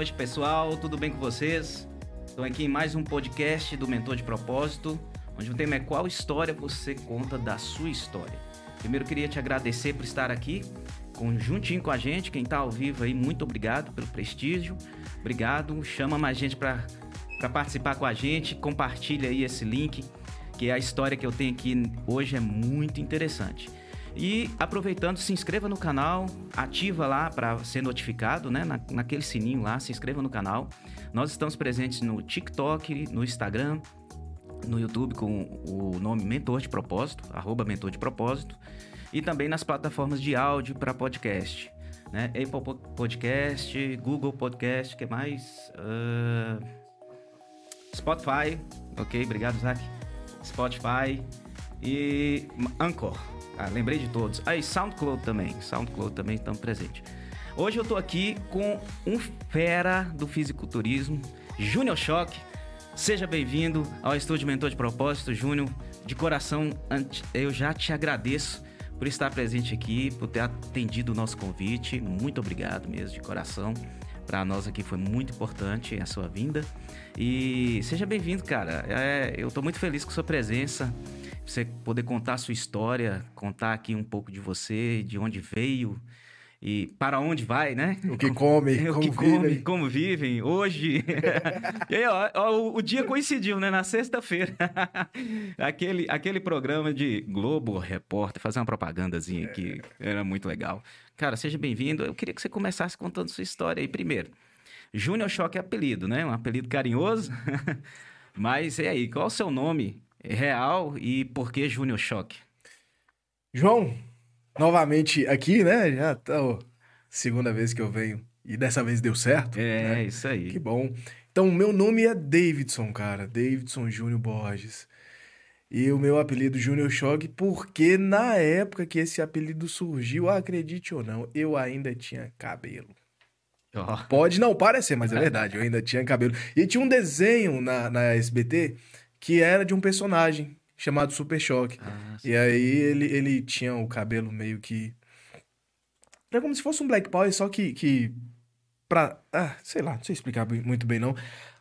noite pessoal, tudo bem com vocês? Estou aqui em mais um podcast do Mentor de Propósito, onde o tema é qual história você conta da sua história. Primeiro queria te agradecer por estar aqui juntinho com a gente, quem está ao vivo aí, muito obrigado pelo prestígio, obrigado, chama mais gente para participar com a gente, compartilha aí esse link, que a história que eu tenho aqui hoje é muito interessante. E aproveitando, se inscreva no canal, ativa lá para ser notificado, né? Na, naquele sininho lá, se inscreva no canal. Nós estamos presentes no TikTok, no Instagram, no YouTube com o nome Mentor de Propósito, arroba Mentor de Propósito, e também nas plataformas de áudio para podcast. Né? Apple Podcast, Google Podcast, que mais? Uh... Spotify, ok, obrigado, Zach. Spotify e Anchor. Ah, lembrei de todos. Aí, SoundCloud também. SoundCloud também estão presentes. Hoje eu tô aqui com um fera do fisiculturismo, Júnior Choque. Seja bem-vindo ao Estúdio Mentor de Propósito, Júnior. De coração, eu já te agradeço por estar presente aqui, por ter atendido o nosso convite. Muito obrigado mesmo, de coração. Para nós aqui foi muito importante a sua vinda. E seja bem-vindo, cara. É, eu estou muito feliz com sua presença você poder contar a sua história, contar aqui um pouco de você, de onde veio e para onde vai, né? O que come, o como que come, vivem. como vivem hoje. e aí, ó, ó o, o, dia coincidiu, né? Na sexta-feira. aquele, aquele programa de Globo Repórter, fazer uma propagandazinha aqui, era muito legal. Cara, seja bem-vindo. Eu queria que você começasse contando sua história aí primeiro. Júnior Choque é apelido, né? Um apelido carinhoso. Mas e aí, qual o seu nome real e por que Júnior Choque? João, novamente aqui, né? Já tá a segunda vez que eu venho e dessa vez deu certo. É, né? isso aí. Que bom. Então, meu nome é Davidson, cara. Davidson Júnior Borges. E o meu apelido Júnior Choque, porque na época que esse apelido surgiu, acredite ou não, eu ainda tinha cabelo. Oh. Pode não parecer, mas é verdade, eu ainda tinha cabelo. E tinha um desenho na, na SBT que era de um personagem chamado Super Choque. Ah, e aí ele, ele tinha o cabelo meio que. Era como se fosse um Black Power, só que. que pra. Ah, sei lá, não sei explicar muito bem não.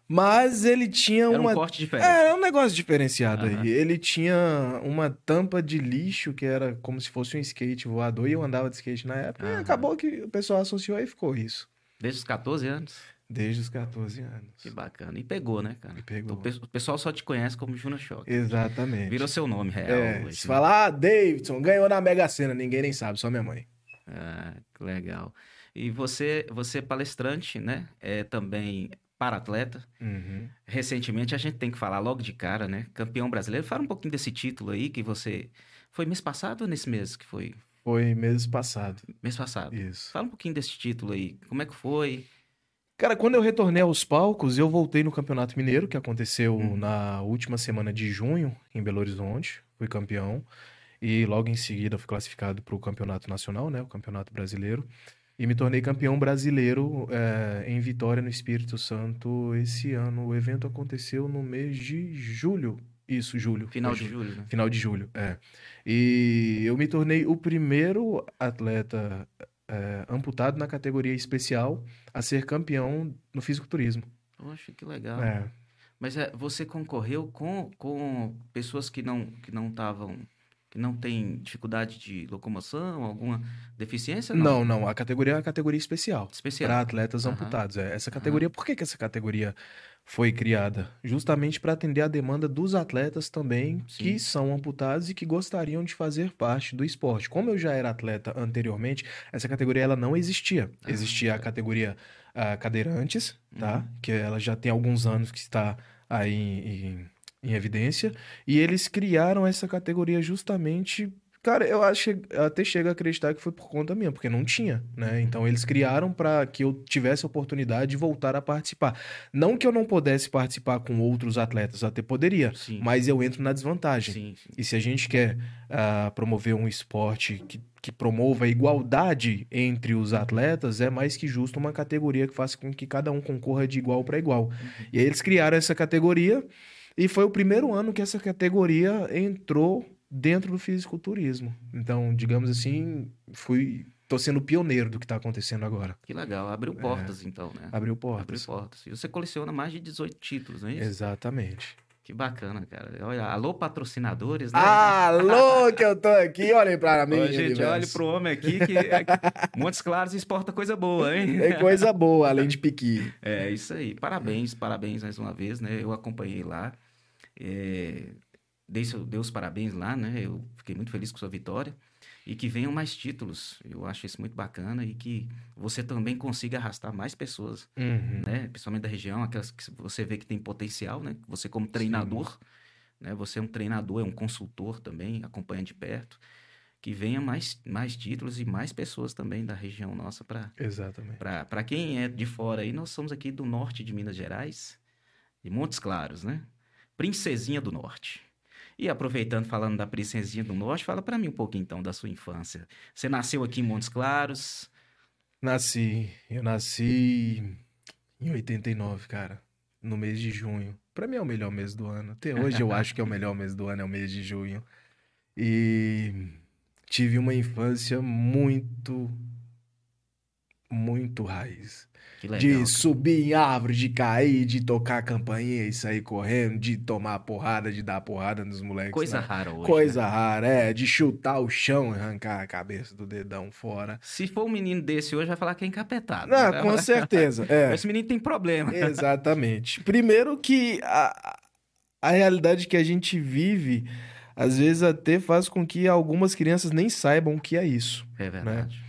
Mas ele tinha era uma. Um corte diferente. É, um negócio diferenciado uhum. aí. Ele tinha uma tampa de lixo que era como se fosse um skate voador e eu andava de skate na época. Uhum. E acabou que o pessoal associou e ficou isso. Desde os 14 anos? Desde os 14 anos. Que bacana. E pegou, né, cara? E pegou. Então, o pessoal só te conhece como Junior Shock. Exatamente. Virou seu nome real. É, hoje, se né? falar, ah, Davidson, ganhou na Mega Sena, ninguém nem sabe, só minha mãe. Ah, que legal. E você, você é palestrante, né? É também para-atleta. Uhum. Recentemente, a gente tem que falar logo de cara, né? Campeão brasileiro. Fala um pouquinho desse título aí que você... Foi mês passado ou nesse mês que foi? Foi mês passado. Mês passado. Isso. Fala um pouquinho desse título aí. Como é que foi? Cara, quando eu retornei aos palcos, eu voltei no Campeonato Mineiro, que aconteceu uhum. na última semana de junho, em Belo Horizonte. Fui campeão. E logo em seguida fui classificado para o Campeonato Nacional, né? O Campeonato Brasileiro. E me tornei campeão brasileiro é, em Vitória, no Espírito Santo, esse ano. O evento aconteceu no mês de julho. Isso, julho. Final de julho, né? Final de julho, é. E eu me tornei o primeiro atleta é, amputado na categoria especial a ser campeão no fisiculturismo. Poxa, que legal. É. Mas é, você concorreu com, com pessoas que não que não estavam que não têm dificuldade de locomoção, alguma deficiência? Não, não. não. A categoria é a categoria especial. Especial. Para atletas uhum. amputados. É. Essa categoria, uhum. por que, que essa categoria foi criada? Justamente para atender a demanda dos atletas também Sim. que são amputados e que gostariam de fazer parte do esporte. Como eu já era atleta anteriormente, essa categoria ela não existia. Ah, existia a categoria uh, cadeirantes, tá? Uhum. Que ela já tem alguns anos que está aí em em evidência, e eles criaram essa categoria justamente. Cara, eu acho até chego a acreditar que foi por conta minha, porque não tinha, né? Uhum. Então eles criaram para que eu tivesse a oportunidade de voltar a participar. Não que eu não pudesse participar com outros atletas, até poderia, sim. mas eu entro na desvantagem. Sim, sim. E se a gente quer uh, promover um esporte que, que promova a igualdade entre os atletas, é mais que justo uma categoria que faça com que cada um concorra de igual para igual. Uhum. E aí eles criaram essa categoria. E foi o primeiro ano que essa categoria entrou dentro do fisiculturismo. Então, digamos assim, fui tô sendo pioneiro do que tá acontecendo agora. Que legal, abriu portas então, né? Abriu portas. Abriu portas. E você coleciona mais de 18 títulos, não é isso? Exatamente. Que bacana, cara. Olha, alô patrocinadores, né? Alô, que eu tô aqui, olhem pra mim. Ô, gente, universo. olhe pro homem aqui que aqui- Montes Claros exporta coisa boa, hein? É coisa boa, além de piqui. É, isso aí. Parabéns, parabéns mais uma vez, né? Eu acompanhei lá. É, dei, seu- dei os parabéns lá, né? Eu fiquei muito feliz com sua vitória. E que venham mais títulos. Eu acho isso muito bacana e que você também consiga arrastar mais pessoas, Uhum. né? Principalmente da região, aquelas que você vê que tem potencial, né? Você como treinador, né? Você é um treinador, é um consultor também, acompanha de perto. Que venha mais, mais títulos e mais pessoas também da região nossa para Exatamente. para quem é de fora aí, nós somos aqui do norte de Minas Gerais, de Montes Claros, né? Princesinha do Norte. E aproveitando, falando da Princesinha do Norte, fala para mim um pouquinho então da sua infância. Você nasceu aqui em Montes Claros, Nasci, eu nasci em 89, cara, no mês de junho. Pra mim é o melhor mês do ano. Até hoje eu acho que é o melhor mês do ano, é o mês de junho. E tive uma infância muito, muito raiz. legal. De subir em árvore, de cair, de tocar a campainha e sair correndo, de tomar porrada, de dar porrada nos moleques. Coisa né? rara hoje. Coisa né? rara, é, de chutar o chão e arrancar a cabeça do dedão fora. Se for um menino desse hoje, vai falar que é encapetado. Não, Vai com certeza. É, Esse menino tem problema. exatamente. Primeiro que a, a realidade que a gente vive, às vezes até faz com que algumas crianças nem saibam o que é isso. É verdade.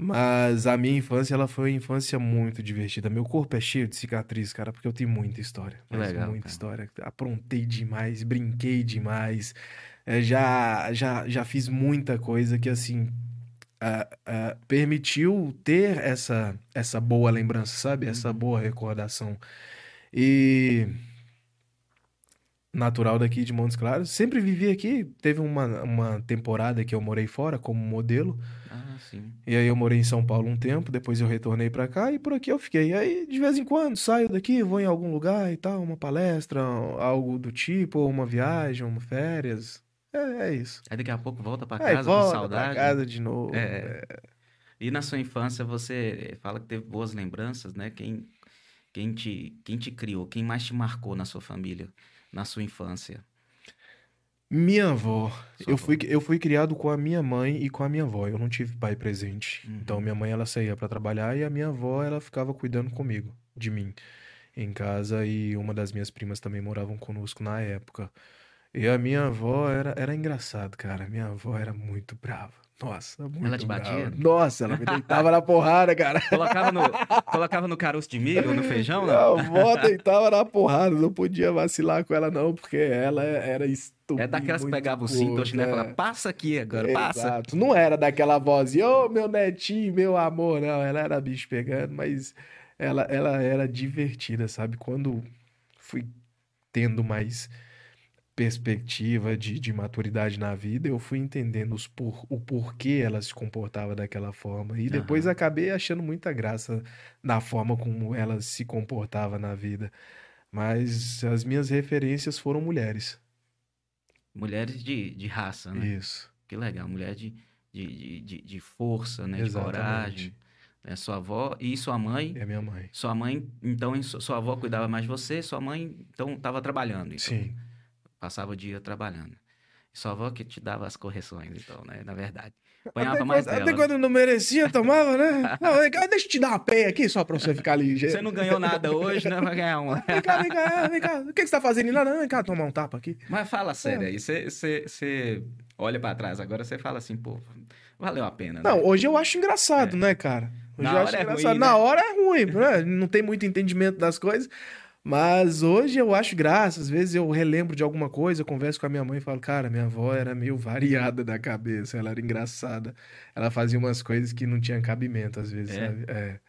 Mas a minha infância, ela foi uma infância muito divertida. Meu corpo é cheio de cicatriz, cara, porque eu tenho muita história. Legal, muita cara. história. Aprontei demais, brinquei demais. É, já, já, já fiz muita coisa que, assim, ah, ah, permitiu ter essa, essa boa lembrança, sabe? Essa boa recordação. E natural daqui de Montes Claros. Sempre vivi aqui. Teve uma, uma temporada que eu morei fora como modelo. Ah, sim. E aí eu morei em São Paulo um tempo, depois eu retornei pra cá e por aqui eu fiquei. E aí, de vez em quando, saio daqui, vou em algum lugar e tal, uma palestra, algo do tipo, ou uma viagem, uma férias. É, é isso. Aí daqui a pouco volta pra Aí casa com volta saudade. pra casa de novo. É. E na sua infância você fala que teve boas lembranças, né? Quem, quem, te, quem te criou, quem mais te marcou na sua família, na sua infância? Minha avó. Sua Eu avó. fui, eu fui criado com a minha mãe e com a minha avó. Eu não tive pai presente. Uhum. Então, minha mãe, ela saía pra trabalhar e a minha avó, ela ficava cuidando comigo, de mim, em casa. E uma das minhas primas também moravam conosco na época. E a minha avó era, era engraçado, cara. Minha avó era muito brava. Nossa, muito Ela te batia? Nossa, ela me deitava na porrada, cara. Colocava no, colocava no caroço de milho ou no feijão, Minha não? avó deitava na porrada. Não podia vacilar com ela, não, porque ela era estúpida. É daquelas que pegava o cinto, o chinelo e falava, passa aqui agora, passa. Exato. Não era daquela voz, ô meu netinho, meu amor, não. Ela era bicho pegando, mas ela, ela era divertida, sabe? Quando fui tendo mais perspectiva de, de maturidade na vida, eu fui entendendo os por, o porquê ela se comportava daquela forma. E depois Aham. acabei achando muita graça na forma como ela se comportava na vida. Mas as minhas referências foram mulheres. Mulheres de, de raça, né? Isso. Que legal, mulher de, de, de, de, de força, né? De Exatamente. coragem. Né? Sua avó e sua mãe. É minha mãe. Sua mãe, então, sua avó cuidava mais de você, sua mãe, então, estava trabalhando. Então, Sim. Passava o dia trabalhando. Sua avó que te dava as correções, então, né? Na verdade. Até Apanhava mais quando, até quando não merecia, tomava, né? Não, vem cá, deixa eu te dar uma peia aqui só pra você ficar ligeiro. Você não ganhou nada hoje, né? Vai ganhar uma. Vem cá, vem cá, é, vem cá. O que, que você tá fazendo lá? Não, vem cá tomar um tapa aqui. Mas fala sério aí. Você, olha pra trás agora, você fala assim, pô, valeu a pena, né? Não, hoje eu acho engraçado, né, cara? Hoje Na eu hora acho é engraçado. ruim, Na né? hora é ruim, né? Não tem muito entendimento das coisas. Mas hoje eu acho graça. Às vezes eu relembro de alguma coisa, eu converso com a minha mãe e falo, cara, minha avó era meio variada da cabeça, ela era engraçada. Ela fazia umas coisas que não tinham cabimento, às vezes, É? sabe? É.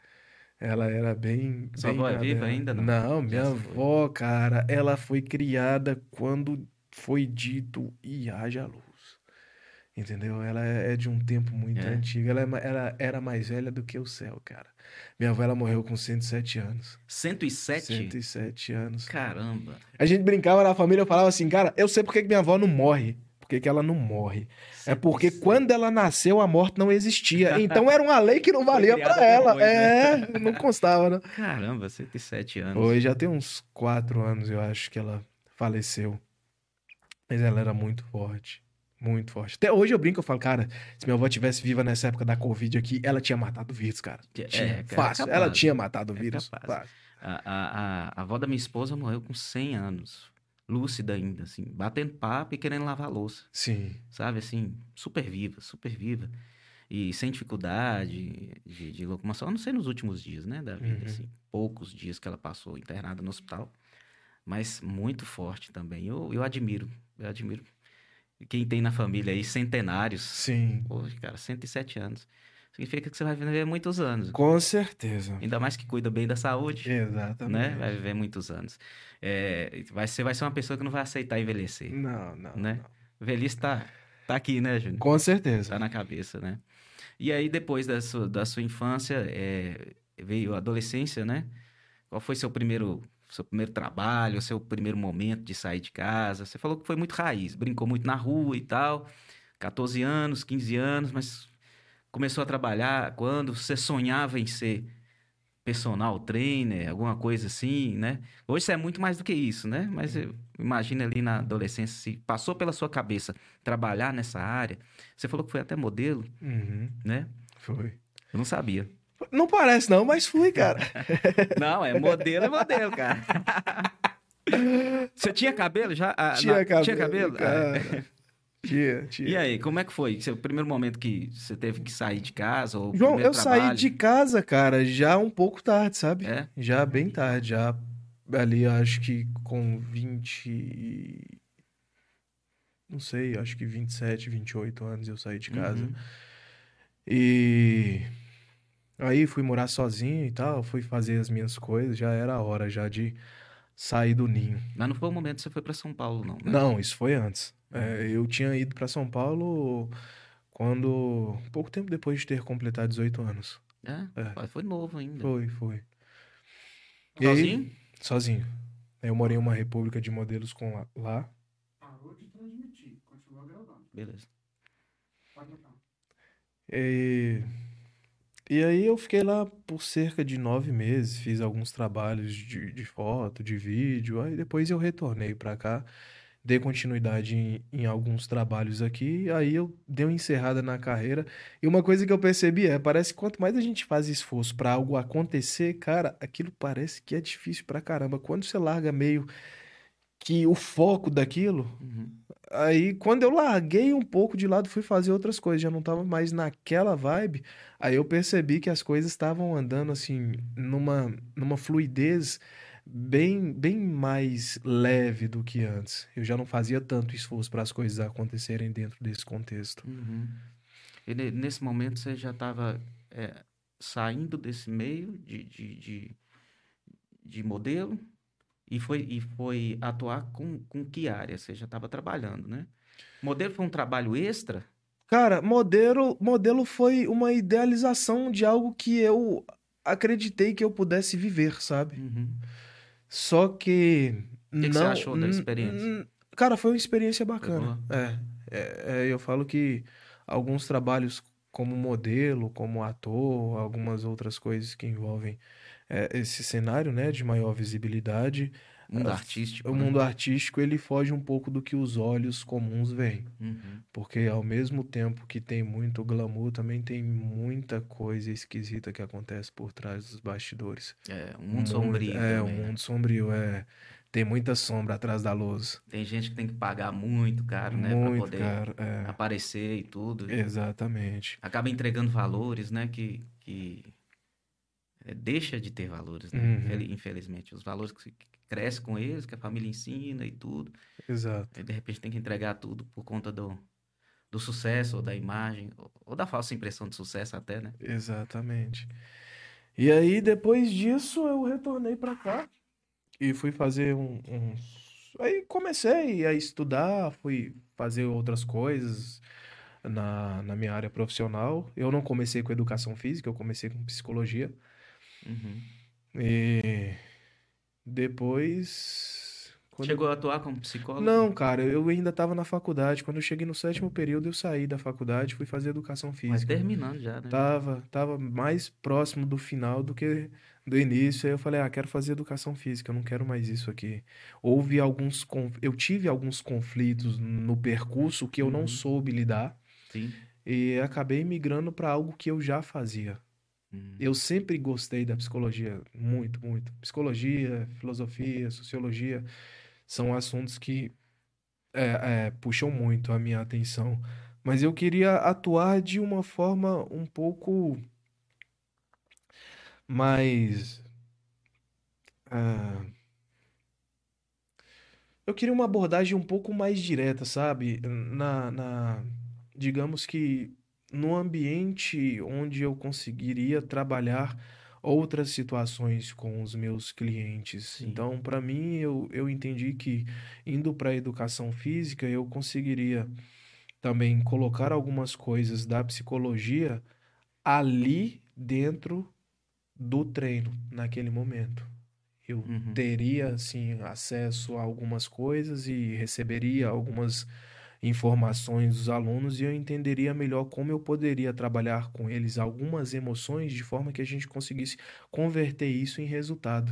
Ela era bem. Sua bem avó é viva ainda, não? Não, minha Já se foi. avó, cara, ela foi criada quando foi dito e haja luz. Entendeu? Ela é é de um tempo muito É? antigo. Ela, é ela era mais velha do que o céu, cara. Minha avó, ela morreu com 107 anos. 107? 107 anos. Caramba. A gente brincava na família, eu falava assim, cara, eu sei por que minha avó não morre. que, que ela não morre. É porque quando ela nasceu, a morte não existia. Então era uma lei que não valia para ela. Depois, é, né? não constava, né? Caramba, 107 anos. Hoje já tem uns 4 anos, eu acho, que ela faleceu. Mas ela era muito forte. Muito forte. Até hoje eu brinco, eu falo, cara, se minha avó tivesse viva nessa época da Covid aqui, ela tinha matado o vírus, cara. É, tinha, é, fácil. É ela tinha matado o é vírus. A, a, a, a avó da minha esposa morreu com 100 anos lúcida ainda, assim, batendo papo e querendo lavar louça. Sim. Sabe, assim, super viva, super viva. E sem dificuldade de, de locomoção, a não sei nos últimos dias, né, da vida, uhum. assim, poucos dias que ela passou internada no hospital, mas muito forte também. Eu, eu admiro, eu admiro quem tem na família aí centenários. Sim. Pô, cara, 107 anos. Significa que você vai viver muitos anos. Com certeza. Ainda mais que cuida bem da saúde. Exatamente. Né? Vai viver muitos anos. É, vai, você vai ser uma pessoa que não vai aceitar envelhecer. Não, não. Né? Não. Velhice tá, tá aqui, né, Júnior? Com certeza. Tá na cabeça, né? E aí, depois da sua, da sua infância, é, veio a adolescência, né? Qual foi seu primeiro, seu primeiro trabalho, seu primeiro momento de sair de casa? Você falou que foi muito raiz, brincou muito na rua e tal. 14 anos, 15 anos, mas começou a trabalhar quando você sonhava em ser personal trainer, alguma coisa assim, né? Hoje você é muito mais do que isso, né? Mas imagina ali na adolescência, se passou pela sua cabeça trabalhar nessa área. Você falou que foi até modelo, uhum. né? Foi. Eu não sabia. Não parece não, mas fui, cara. não, é modelo, é modelo, cara. Você tinha cabelo já? Ah, tinha cabelo. Tinha cabelo? Cara. Tinha, tinha. E aí, como é que foi? Seu primeiro momento que você teve que sair de casa? Ou João, eu trabalho? saí de casa, cara, já um pouco tarde, sabe? É? Já bem tarde, já ali, acho que com 20. Não sei, acho que 27, 28 anos eu saí de casa. Uhum. E. Aí fui morar sozinho e tal, fui fazer as minhas coisas, já era a hora já de sair do ninho. Mas não foi o momento que você foi para São Paulo, não? Né? Não, isso foi antes. É, eu tinha ido para São Paulo quando. pouco tempo depois de ter completado 18 anos. É? é. Foi novo ainda. Foi, foi. Sozinho? Aí, sozinho. Eu morei em uma república de modelos com lá. lá. Parou de transmitir, continua gravando. Beleza. Pode. E... e aí eu fiquei lá por cerca de nove meses, fiz alguns trabalhos de, de foto, de vídeo, aí depois eu retornei para cá dei continuidade em, em, alguns trabalhos aqui, aí eu dei uma encerrada na carreira. E uma coisa que eu percebi é, parece que quanto mais a gente faz esforço para algo acontecer, cara, aquilo parece que é difícil pra caramba. Quando você larga meio que o foco daquilo, uhum. Aí quando eu larguei um pouco de lado, fui fazer outras coisas, já não tava mais naquela vibe, aí eu percebi que as coisas estavam andando assim numa numa fluidez bem, bem mais leve do que antes. Eu já não fazia tanto esforço para as coisas acontecerem dentro desse contexto. Uhum. E nesse momento você já estava é, saindo desse meio de, de, de, de, modelo e foi, e foi atuar com, com que área? Você já estava trabalhando, né? Modelo foi um trabalho extra? Cara, modelo, modelo foi uma idealização de algo que eu acreditei que eu pudesse viver, sabe? Uhum. Só que. O que, não, que você achou da experiência? Cara, foi uma experiência bacana. É, é, é, eu falo que alguns trabalhos como modelo, como ator, algumas outras coisas que envolvem é, esse cenário, né, de maior visibilidade. Mundo artístico. O né? mundo artístico ele foge um pouco do que os olhos comuns veem. Uhum. Porque ao mesmo tempo que tem muito glamour, também tem muita coisa esquisita que acontece por trás dos bastidores. É, um mundo sombrio. É, também, um mundo sombrio, é. Tem muita sombra atrás da luz. Tem gente que tem que pagar muito caro, né? Muito pra poder caro, é. aparecer e tudo. Exatamente. Acaba entregando valores, né? Que, que deixa de ter valores, né? Uhum. Infelizmente. Os valores que cresce com eles, que a família ensina e tudo. Exato. E de repente tem que entregar tudo por conta do, do sucesso, ou da imagem, ou, ou da falsa impressão de sucesso até, né? Exatamente. E aí, depois disso, eu retornei para cá e fui fazer um, um, Aí comecei a estudar, fui fazer outras coisas na, na minha área profissional. Eu não comecei com educação física, eu comecei com psicologia. Uhum. E depois Quando Chegou a atuar como psicólogo? Não, cara, eu ainda estava na faculdade. Quando eu cheguei no sétimo período, eu saí da faculdade, fui fazer educação Mas física. terminando já, né? Tava, tava mais próximo do final do que do início. Aí eu falei, ah, quero fazer educação física, eu não quero mais isso aqui. Houve alguns, con- eu tive alguns conflitos no percurso que eu não Uhum. soube lidar Sim. e acabei migrando para algo que eu já fazia. Hum. Eu sempre gostei da psicologia, muito, muito. Psicologia, filosofia, sociologia são assuntos que é, é, puxam muito a minha atenção. Mas eu queria atuar de uma forma um pouco mais. ah, eu queria uma abordagem um pouco mais direta, sabe? Na, na, digamos que no ambiente onde eu conseguiria trabalhar outras situações com os meus clientes. Sim. Então, para mim, eu, eu entendi que indo para a educação física, eu conseguiria também colocar algumas coisas da psicologia ali dentro do treino, naquele momento. Eu Uhum. teria, assim, acesso a algumas coisas e receberia algumas informações dos alunos e eu entenderia melhor como eu poderia trabalhar com eles algumas emoções de forma que a gente conseguisse converter isso em resultado.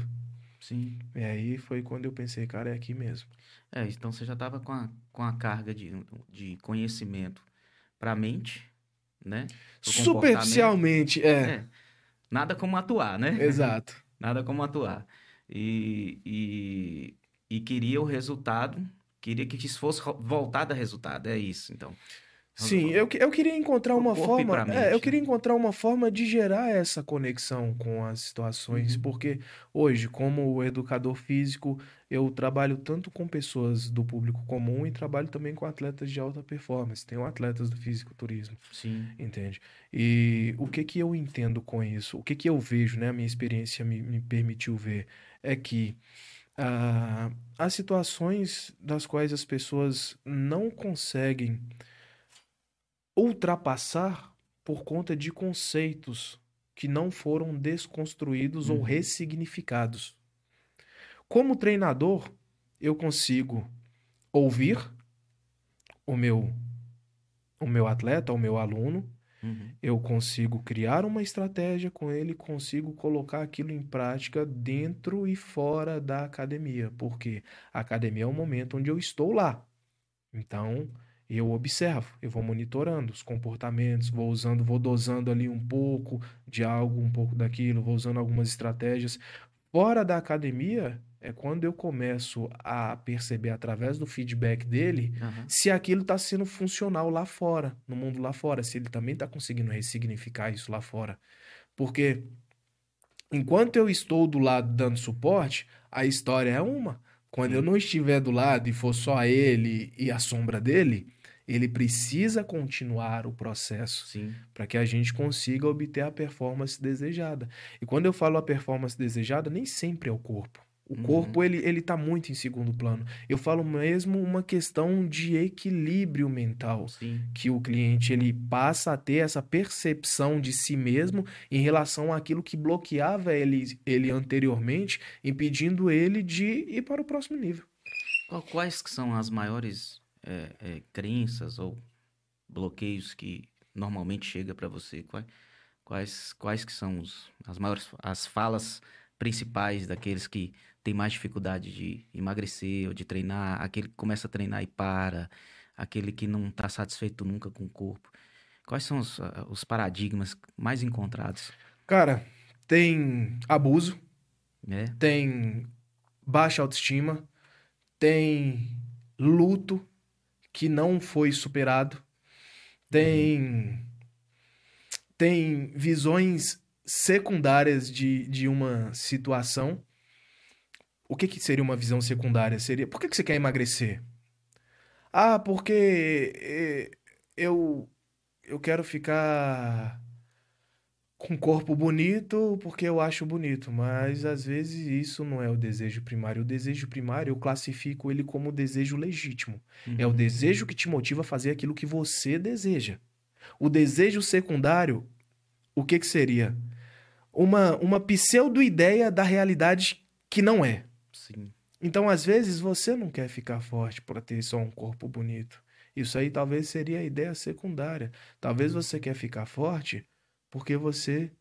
Sim. E aí foi quando eu pensei, cara, é aqui mesmo. É, então você já estava com a, com a carga de, de conhecimento para a mente, né? Pro. Superficialmente, é, É. Nada como atuar, né? exato. Nada como atuar. E, e, e queria o resultado, queria que isso fosse voltado a resultado, é isso, então. Sim, eu, eu queria encontrar uma forma, é, eu mente, queria né? encontrar uma forma de gerar essa conexão com as situações, Uhum. porque hoje, como educador físico, eu trabalho tanto com pessoas do público comum e trabalho também com atletas de alta performance. Tenho atletas do fisiculturismo, Sim. entende? E o que que eu entendo com isso? O que que eu vejo, né? A minha experiência me, me permitiu ver é que ah, há situações das quais as pessoas não conseguem ultrapassar por conta de conceitos que não foram desconstruídos ou Uhum. ressignificados. Como treinador, eu consigo ouvir o meu o meu atleta, o meu aluno, Uhum. eu consigo criar uma estratégia com ele, consigo colocar aquilo em prática dentro e fora da academia, porque a academia é o momento onde eu estou lá. Então, eu observo, eu vou monitorando os comportamentos, vou usando, vou dosando ali um pouco de algo, um pouco daquilo, vou usando algumas estratégias. Fora da academia é quando eu começo a perceber através do feedback dele Aham. se aquilo está sendo funcional lá fora, no mundo lá fora, se ele também está conseguindo ressignificar isso lá fora. Porque enquanto eu estou do lado dando suporte, a história é uma. Quando eu não estiver do lado e for só ele e a sombra dele, ele precisa continuar o processo para que a gente consiga obter a performance desejada. E quando eu falo a performance desejada, nem sempre é o corpo. O Uhum. corpo, ele, ele tá muito em segundo plano. Eu falo mesmo uma questão de equilíbrio mental, Sim. que o cliente ele passa a ter essa percepção de si mesmo em relação àquilo que bloqueava ele, ele anteriormente, impedindo ele de ir para o próximo nível. Quais que são as maiores é, é, crenças ou bloqueios que normalmente chega para você? Quais, quais, quais que são os, as maiores, as falas principais daqueles que têm mais dificuldade de emagrecer ou de treinar, aquele que começa a treinar e para, aquele que não está satisfeito nunca com o corpo? Quais são os, ah, os paradigmas mais encontrados? Cara, tem abuso, Né? tem baixa autoestima, tem luto que não foi superado, tem tem visões secundárias de, de uma situação. O que que seria uma visão secundária? Seria, por que que você quer emagrecer? Ah, porque eh, eu eu quero ficar com um corpo bonito porque eu acho bonito, mas às vezes isso não é o desejo primário. O desejo primário eu classifico ele como desejo legítimo. É o Uhum. desejo que te motiva a fazer aquilo que você deseja. O desejo secundário, o que que seria? Uma, uma pseudo-ideia da realidade que não é. Sim. Então, às vezes, você não quer ficar forte para ter só um corpo bonito. Isso aí talvez seria a ideia secundária. Talvez você quer ficar forte porque você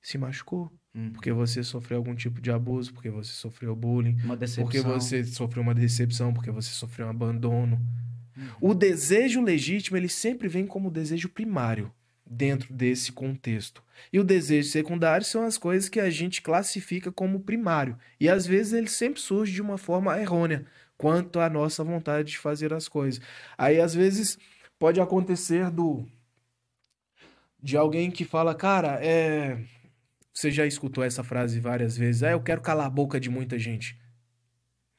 se machucou, Hum. porque você sofreu algum tipo de abuso, porque você sofreu bullying, Uma decepção. porque você sofreu uma decepção, porque você sofreu um abandono. O desejo legítimo, ele sempre vem como desejo primário dentro desse contexto. E o desejo secundário são as coisas que a gente classifica como primário. E às vezes ele sempre surge de uma forma errônea quanto à nossa vontade de fazer as coisas. Aí às vezes pode acontecer do de alguém que fala, cara, é você já escutou essa frase várias vezes, ah, eu quero calar a boca de muita gente.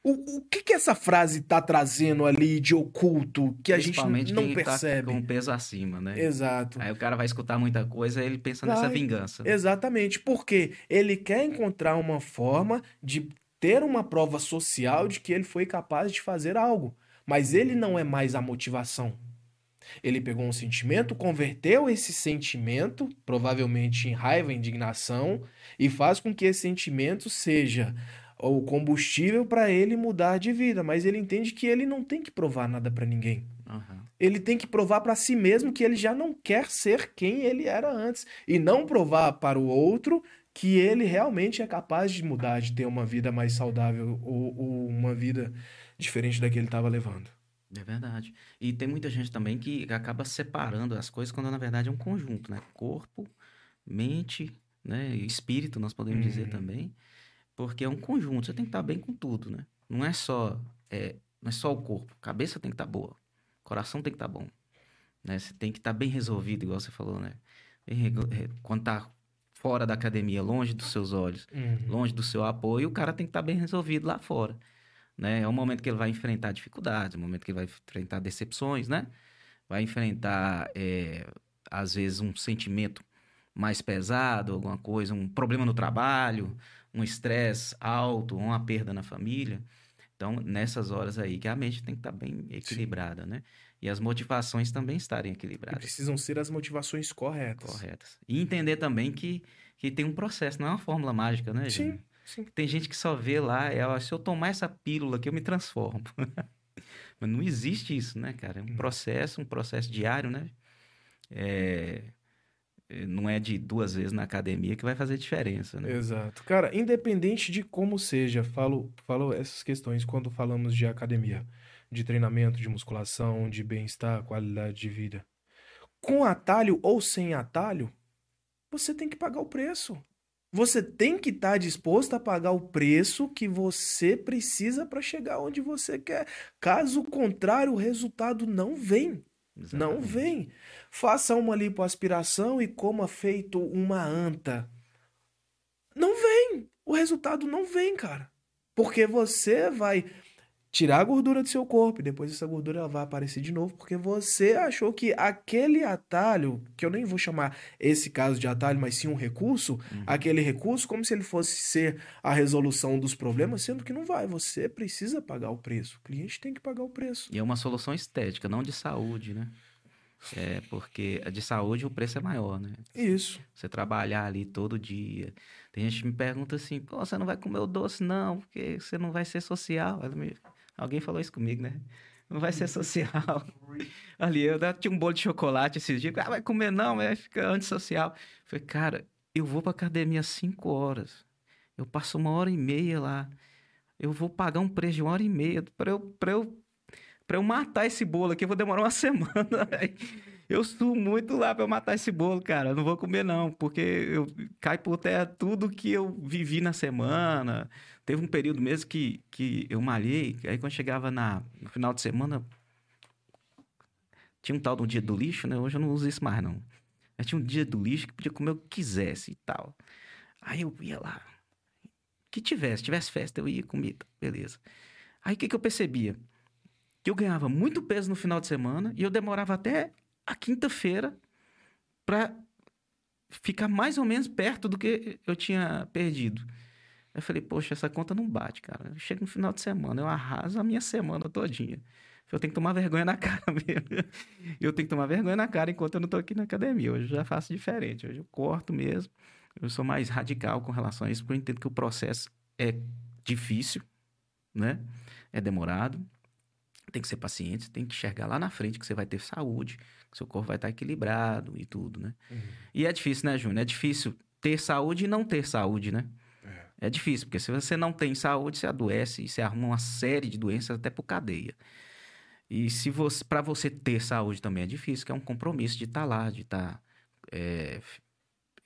O, o que que essa frase tá trazendo ali de oculto que a gente não quem percebe? tá com peso acima, né? Exato. Aí o cara vai escutar muita coisa e ele pensa nessa vingança. Exatamente, porque ele quer encontrar uma forma de ter uma prova social de que ele foi capaz de fazer algo, mas ele não é mais a motivação. Ele pegou um sentimento, converteu esse sentimento, provavelmente em raiva, indignação, e faz com que esse sentimento seja o combustível para ele mudar de vida, mas ele entende que ele não tem que provar nada para ninguém. Aham. Ele tem que provar para si mesmo que ele já não quer ser quem ele era antes e não provar para o outro que ele realmente é capaz de mudar, de ter uma vida mais saudável ou, ou uma vida diferente da que ele estava levando. É verdade. E tem muita gente também que acaba separando as coisas quando na verdade é um conjunto, né? Corpo, mente, né? Espírito, nós podemos dizer Uhum. também. Porque é um conjunto, você tem que estar bem com tudo, né? Não é só, é, não é só o corpo. A cabeça tem que estar boa. O coração tem que estar bom. Né? Você tem que estar bem resolvido, igual você falou, né? Quando tá fora da academia, longe dos seus olhos, longe do seu apoio, o cara tem que estar bem resolvido lá fora. Né? É um momento que ele vai enfrentar dificuldades, é um momento que ele vai enfrentar decepções, né? Vai enfrentar, é, às vezes, um sentimento mais pesado, alguma coisa, um problema no trabalho, um estresse alto, uma perda na família. Então, nessas horas aí que a mente tem que estar bem equilibrada, né? E as motivações também estarem E equilibradas, precisam ser as motivações corretas. corretas. E entender também que, que tem um processo, não é uma fórmula mágica, né? Sim, sim. Tem gente que só vê lá, é, se eu tomar essa pílula aqui, eu me transformo. Mas não existe isso, né, cara? É um Hum. processo, um processo diário, né? É, Não é de duas vezes na academia que vai fazer diferença, né? Exato. Cara, independente de como seja, falo, falo essas questões quando falamos de academia, de treinamento, de musculação, de bem-estar, qualidade de vida. Com atalho ou sem atalho, você tem que pagar o preço. Você tem que estar disposto a pagar o preço que você precisa para chegar onde você quer. Caso contrário, o resultado não vem. Não Exatamente. vem. Faça uma lipoaspiração e coma feito uma anta. Não vem. O resultado não vem, cara. Porque você vai tirar a gordura do seu corpo e depois essa gordura ela vai aparecer de novo porque você achou que aquele atalho, que eu nem vou chamar esse caso de atalho, mas sim um recurso, Uhum. aquele recurso como se ele fosse ser a resolução dos problemas, sendo que não vai. Você precisa pagar o preço. O cliente tem que pagar o preço. E é uma solução estética, não de saúde, né? É, porque de saúde o preço é maior, né? Isso. Você trabalhar ali todo dia. Tem gente que me pergunta assim, pô, você não vai comer o doce não, porque você não vai ser social. Me- Alguém falou isso comigo, né? Não vai ser social. Ali, eu tinha um bolo de chocolate esses dias. Ah, vai comer não, vai ficar antissocial. Eu Falei, cara, eu vou pra academia às 5 horas. Eu passo uma hora e meia lá. Eu vou pagar um preço de uma hora e meia pra eu, pra eu, pra eu matar esse bolo aqui. Eu vou demorar uma semana. Eu suo muito lá eu matar esse bolo, cara. Eu não vou comer, não, porque eu cai por terra tudo que eu vivi na semana. Teve um período mesmo que, que eu malhei, aí quando chegava na, no final de semana, tinha um tal de um dia do lixo, né? Hoje eu não uso isso mais, não. Mas tinha um dia do lixo que podia comer o que quisesse e tal. Aí eu ia lá. Que tivesse, tivesse festa, eu ia comer, beleza. Aí o que, que eu percebia? Que eu ganhava muito peso no final de semana e eu demorava até a quinta-feira pra ficar mais ou menos perto do que eu tinha perdido. Eu falei, poxa, essa conta não bate, cara. Eu chego no final de semana, eu arraso a minha semana todinha. Eu tenho que tomar vergonha na cara mesmo. Eu tenho que tomar vergonha na cara enquanto eu não tô aqui na academia. Hoje eu já faço diferente. Hoje eu corto mesmo. Eu sou mais radical com relação a isso, porque eu entendo que o processo é difícil, né? É demorado. Tem que ser paciente, tem que enxergar lá na frente que você vai ter saúde, que seu corpo vai estar equilibrado e tudo, né? Uhum. E é difícil, né, Júnior? É difícil ter saúde e não ter saúde, né? É. É difícil, porque se você não tem saúde, você adoece e você arruma uma série de doenças até por cadeia. E se você, para você ter saúde também é difícil, que é um compromisso de estar lá, de estar é, f-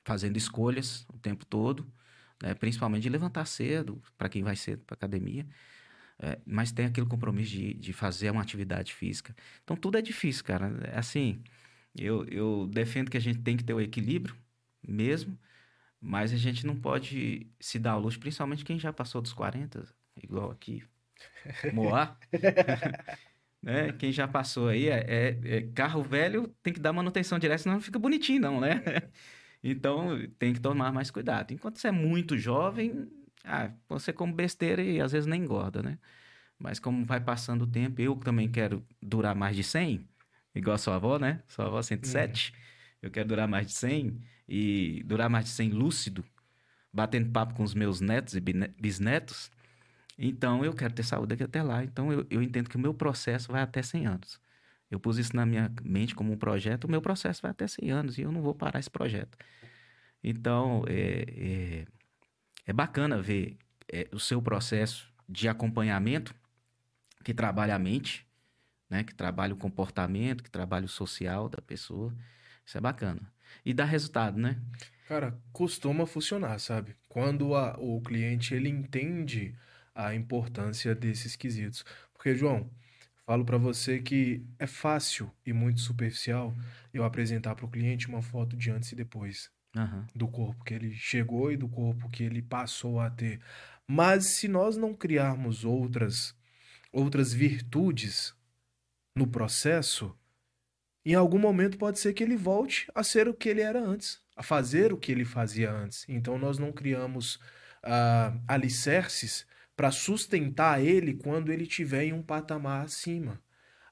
fazendo escolhas o tempo todo, né? principalmente de levantar cedo, para quem vai cedo para academia. É, mas tem aquele compromisso de, de fazer uma atividade física. Então tudo é difícil, cara. É Assim, eu, eu defendo que a gente tem que ter o equilíbrio mesmo, mas a gente não pode se dar ao luxo, principalmente quem já passou dos 40, igual aqui, Moá. né? Quem já passou aí, é, é- é carro velho tem que dar manutenção direta, senão não fica bonitinho, não, né? Então tem que tomar mais cuidado. Enquanto você é muito jovem, ah, você come besteira e às vezes nem engorda, né? Mas como vai passando o tempo, eu também quero durar mais de 100, igual a sua avó, né? Sua avó 107. Eu quero durar mais de 100 e durar mais de 100 lúcido, batendo papo com os meus netos e bisnetos. Então, eu quero ter saúde aqui até lá. Então, eu, eu entendo que o meu processo vai até 100 anos. Eu pus isso na minha mente como um projeto, o meu processo vai até 100 anos e eu não vou parar esse projeto. Então, é, é, é bacana ver é, o seu processo de acompanhamento que trabalha a mente, né? Que trabalha o comportamento, que trabalha o social da pessoa. Isso é bacana. E dá resultado, né? Cara, costuma funcionar, sabe? Quando a- o cliente ele entende a importância desses quesitos. Porque, João, falo pra você que é fácil e muito superficial eu apresentar pro cliente uma foto de antes e depois Aham. do corpo que ele chegou e do corpo que ele passou a ter. Mas se nós não criarmos outras outras virtudes no processo, em algum momento pode ser que ele volte a ser o que ele era antes, a fazer o que ele fazia antes. Então nós não criamos ah, alicerces para sustentar ele quando ele estiver em um patamar acima.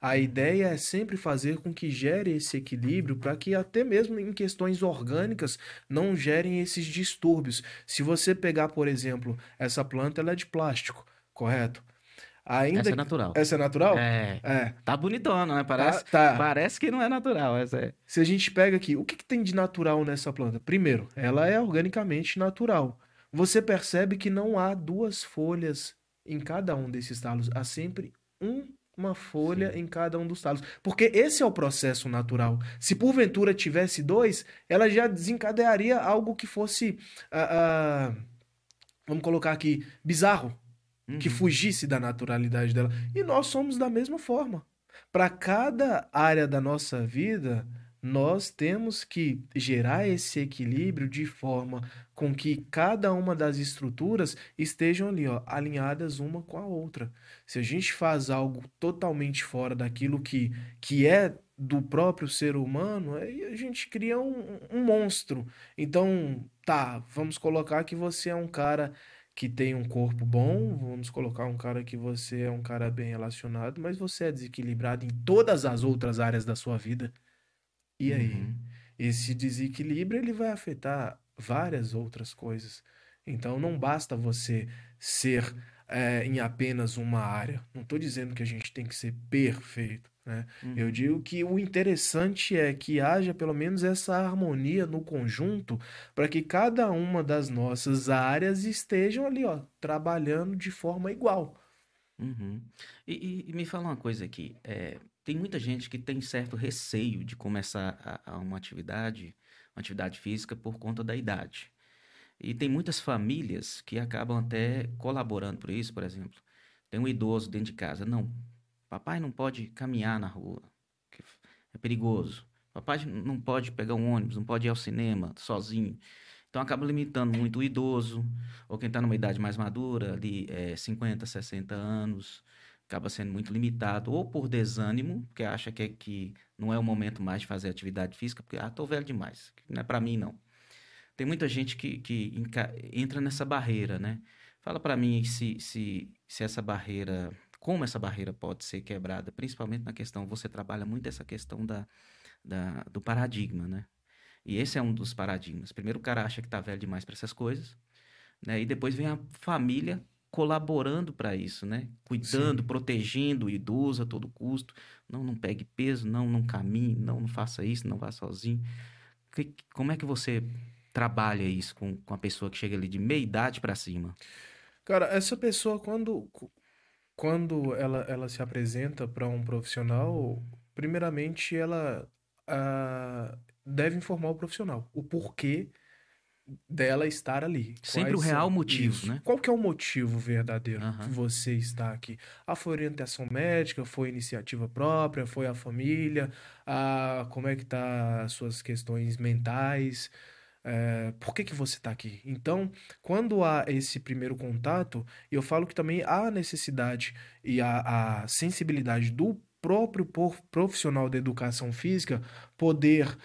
A ideia é sempre fazer com que gere esse equilíbrio para que até mesmo em questões orgânicas não gerem esses distúrbios. Se você pegar, por exemplo, essa planta, ela é de plástico, correto? Ainda Essa é natural. Essa é natural? É. É. Tá bonitona, né? Parece, Tá, tá. parece que não é natural. Essa é. Se a gente pega aqui, o que, que tem de natural nessa planta? Primeiro, ela é organicamente natural. Você percebe que não há duas folhas em cada um desses talos, há sempre um- uma folha Sim. em cada um dos talos. Porque esse é o processo natural. Se porventura tivesse dois, ela já desencadearia algo que fosse, ah, ah, vamos colocar aqui, bizarro que Uhum. fugisse da naturalidade dela. E nós somos da mesma forma. Para cada área da nossa vida, nós temos que gerar esse equilíbrio de forma com que cada uma das estruturas estejam ali, ó, alinhadas uma com a outra. Se a gente faz algo totalmente fora daquilo que, que é do próprio ser humano, aí a gente cria um, um monstro. Então, tá, vamos colocar que você é um cara que tem um corpo bom, vamos colocar um cara que você é um cara bem relacionado, mas você é desequilibrado em todas as outras áreas da sua vida. E aí? Uhum. Esse desequilíbrio ele vai afetar várias outras coisas. Então não basta você ser é, em apenas uma área. Não estou dizendo que a gente tem que ser perfeito, né? Eu Uhum. digo que o interessante é que haja pelo menos essa harmonia no conjunto para que cada uma das nossas áreas estejam ali, ó, trabalhando de forma igual. Uhum. E, e- e me fala uma coisa aqui. é, tem muita gente que tem certo receio de começar a, a uma atividade, uma atividade física por conta da idade. E tem muitas famílias que acabam até colaborando por isso, por exemplo. Tem um idoso dentro de casa. Não, papai não pode caminhar na rua, que é perigoso. Papai não pode pegar um ônibus, não pode ir ao cinema sozinho. Então acaba limitando muito o idoso, ou quem está numa idade mais madura, ali é, 50, 60 anos, acaba sendo muito limitado, ou por desânimo, porque acha que, é- que não é o momento mais de fazer atividade física, porque, ah, tô velho demais, não é para mim, não. Tem muita gente que, que entra nessa barreira, né? Fala para mim se, se, se essa barreira, como essa barreira pode ser quebrada, principalmente na questão, você trabalha muito essa questão da, da, do paradigma, né? E esse é um dos paradigmas. Primeiro o cara acha que tá velho demais para essas coisas, né? E depois vem a família colaborando para isso, né? Cuidando, Sim. protegendo o idoso a todo custo. Não, não pegue peso, não, não caminhe, não, não faça isso, não vá sozinho. Que- como é que você trabalha isso com, com a pessoa que chega ali de meia idade para cima? Cara, essa pessoa, quando, quando ela, ela se apresenta para um profissional, primeiramente ela ah, deve informar o profissional o porquê dela estar ali. Sempre Quais o real são- motivo, Isso. né? Qual que é o motivo verdadeiro Aham. que você está aqui? Ah, foi orientação médica, foi iniciativa própria, foi a família, ah, como é que tá as suas questões mentais? É, por que que você está aqui? Então, quando há esse primeiro contato, eu falo que também há a necessidade e a, a sensibilidade do próprio profissional da educação física poder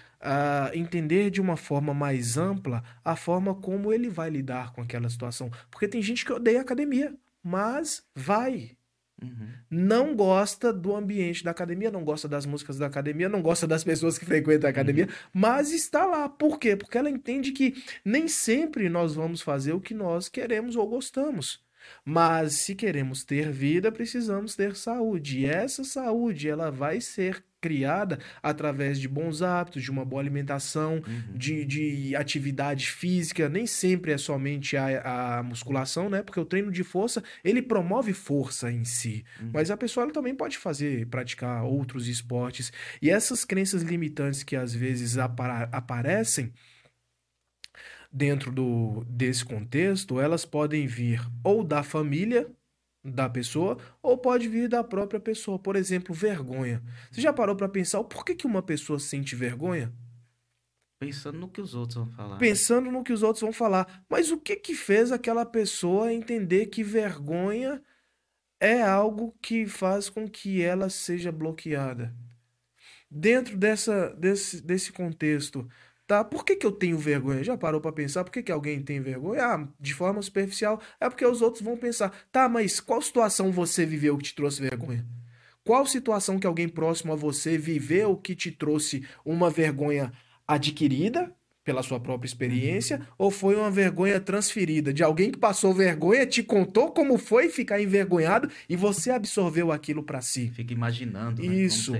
entender de uma forma mais ampla a forma como ele vai lidar com aquela situação. Porque tem gente que odeia academia, mas vai. Uhum. Não gosta do ambiente da academia, não gosta das músicas da academia, não gosta das pessoas que frequentam a academia, mas está lá. Por quê? Porque ela entende que nem sempre nós vamos fazer o que nós queremos ou gostamos. Mas se queremos ter vida, precisamos ter saúde. E essa saúde, ela vai ser criada através de bons hábitos, de uma boa alimentação, Uhum. de, de atividade física. Nem sempre é somente a, a musculação, né? Porque o treino de força, ele promove força em si. Uhum. Mas a pessoa também pode fazer, praticar outros esportes. E essas crenças limitantes que às vezes apara- aparecem dentro do, desse contexto, elas podem vir ou da família da pessoa, ou pode vir da própria pessoa. Por exemplo, vergonha. Você já parou para pensar o porquê que uma pessoa sente vergonha? Pensando no que os outros vão falar. Pensando no que os outros vão falar. Mas o que que fez aquela pessoa entender que vergonha é algo que faz com que ela seja bloqueada? Dentro dessa, desse, desse contexto, tá? Por que que eu tenho vergonha? Já parou para pensar? Por que que alguém tem vergonha? Ah, de forma superficial, é porque os outros vão pensar, tá, mas qual situação você viveu que te trouxe vergonha? Qual situação que alguém próximo a você viveu que te trouxe uma vergonha adquirida pela sua própria experiência ou foi uma vergonha transferida de alguém que passou vergonha, te contou como foi ficar envergonhado e você absorveu aquilo para si? Fica imaginando, né, Isso.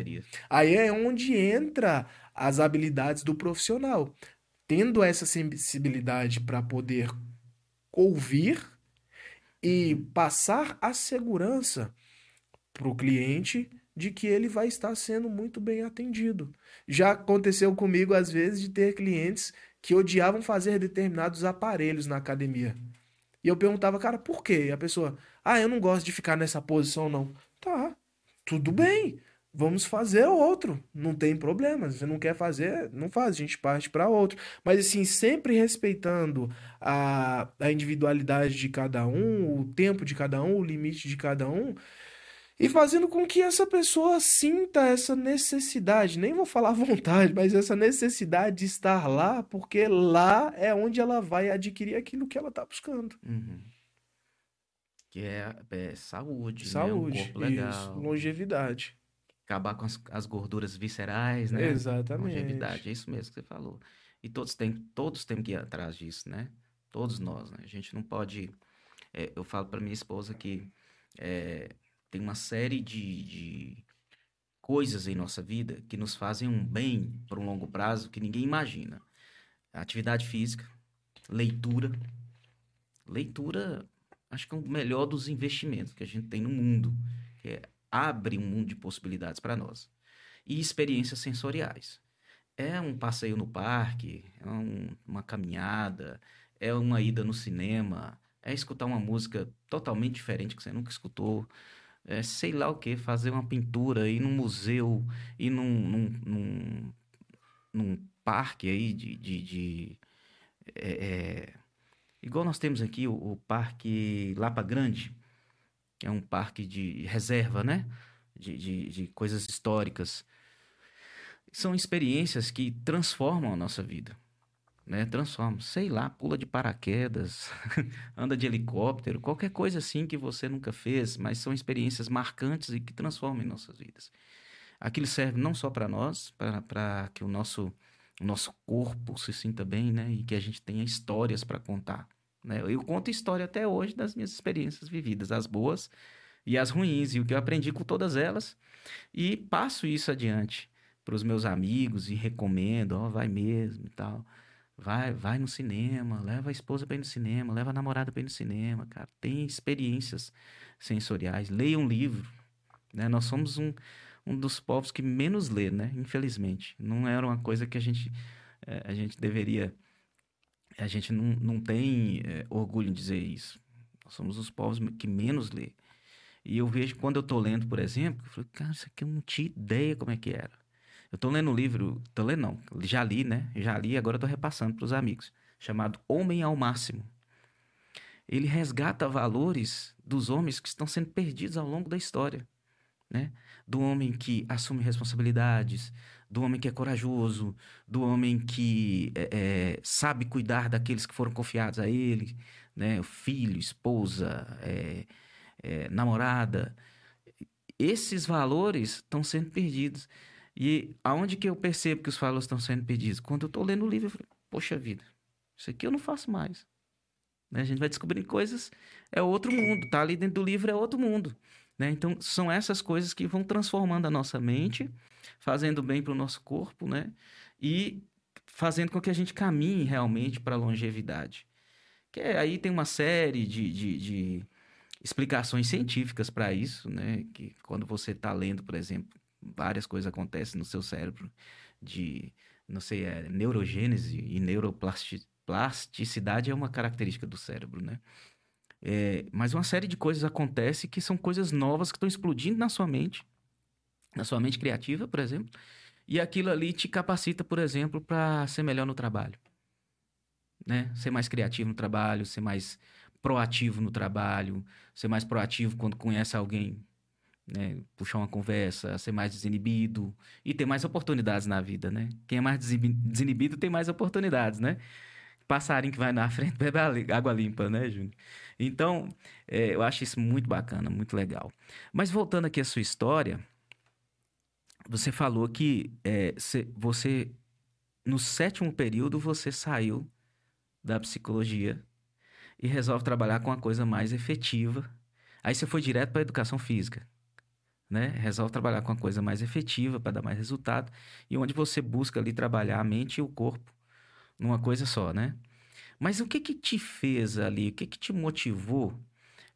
Aí é onde entra as habilidades do profissional. Tendo essa sensibilidade para poder ouvir e passar a segurança para o cliente de que ele vai estar sendo muito bem atendido. Já aconteceu comigo, às vezes, de ter clientes que odiavam fazer determinados aparelhos na academia. E eu perguntava, cara, por quê? E a pessoa, ah, eu não gosto de ficar nessa posição, não. Tá, tudo bem. Vamos fazer outro, não tem problema. Se você não quer fazer, não faz, a gente parte para outro. Mas assim, sempre respeitando a, a individualidade de cada um, o tempo de cada um, o limite de cada um, e fazendo com que essa pessoa sinta essa necessidade, nem vou falar vontade, mas essa necessidade de estar lá, porque lá é onde ela vai adquirir aquilo que ela está buscando. Uhum. Que é, é saúde, né? Um Saúde, corpo isso, legal. longevidade. Acabar com as, as gorduras viscerais, né? Exatamente. Longevidade, é isso mesmo que você falou. E todos têm, todos temos que ir atrás disso, né? Todos nós, né? A gente não pode. é, eu falo para minha esposa que é, tem uma série de, de coisas em nossa vida que nos fazem um bem por um longo prazo que ninguém imagina. Atividade física, leitura. Leitura, acho que é o melhor dos investimentos que a gente tem no mundo, que é, abre um mundo de possibilidades para nós. E experiências sensoriais. É um passeio no parque, é um- uma caminhada, é uma ida no cinema, é escutar uma música totalmente diferente que você nunca escutou, é sei lá o que, fazer uma pintura, ir num museu, ir num, num, num, num parque aí de, de, de, é, é, igual nós temos aqui o, o Parque Lapa Grande, é um parque de reserva, né? De, de, de coisas históricas. São experiências que transformam a nossa vida, né? Transformam, sei lá, pula de paraquedas, anda de helicóptero, qualquer coisa assim que você nunca fez, mas são experiências marcantes e que transformam nossas vidas. Aquilo serve não só para nós, para que o nosso, o nosso corpo se sinta bem, né? E que a gente tenha histórias para contar, Né? Eu conto história até hoje das minhas experiências vividas, as boas e as ruins, e o que eu aprendi com todas elas, e passo isso adiante para os meus amigos e recomendo, ó, vai mesmo e tal. Vai, vai no cinema, leva a esposa para ir no cinema, leva a namorada para ir no cinema, cara. Tem experiências sensoriais, leia um livro, né? Nós somos um, um dos povos que menos lê, né? Infelizmente. Não era uma coisa que a gente, é, a gente deveria... A gente não, não tem é, orgulho em dizer isso. Nós somos os povos que menos lê. E eu vejo, quando eu tô lendo, por exemplo, eu falo, cara, isso aqui eu não tinha ideia como é que era. Eu tô lendo um livro, tô lendo não, já li, né? Já li, agora tô repassando para os amigos, chamado Homem ao Máximo. Ele resgata valores dos homens que estão sendo perdidos ao longo da história, né? Do homem que assume responsabilidades, do homem que é corajoso, do homem que é, é, sabe cuidar daqueles que foram confiados a ele, né? Filho, esposa, é, namorada. Esses valores estão sendo perdidos. E aonde que eu percebo que os valores estão sendo perdidos? Quando eu estou lendo o livro, eu falo, poxa vida, isso aqui eu não faço mais. Né? A gente vai descobrir coisas, é outro mundo, tá ali dentro do livro é outro mundo. Né? Então, são essas coisas que vão transformando a nossa mente, fazendo bem para o nosso corpo, né? E fazendo com que a gente caminhe realmente para a longevidade. Que é, aí tem uma série de, de, de explicações científicas para isso, né? Que quando você está lendo, por exemplo, várias coisas acontecem no seu cérebro de, não sei, é, neurogênese e neuroplasticidade é uma característica do cérebro, né? É, mas uma série de coisas acontece que são coisas novas que estão explodindo na sua mente, na sua mente criativa, por exemplo, e aquilo ali te capacita, por exemplo, para ser melhor no trabalho, né? Ser mais criativo no trabalho, ser mais proativo no trabalho, ser mais proativo quando conhece alguém, né? Puxar uma conversa, ser mais desinibido e ter mais oportunidades na vida, né? Quem é mais desinibido tem mais oportunidades, né? Passarinho que vai na frente bebe água limpa, né, Júnior? Então, é, eu acho isso muito bacana, muito legal. Mas voltando aqui à sua história, você falou que é, você, no sétimo período, você saiu da psicologia e resolve trabalhar com uma coisa mais efetiva. Aí você foi direto para a educação física, né? Resolve trabalhar com uma coisa mais efetiva para dar mais resultado e onde você busca ali trabalhar a mente e o corpo numa coisa só, né? Mas o que que te fez ali? O que que te motivou?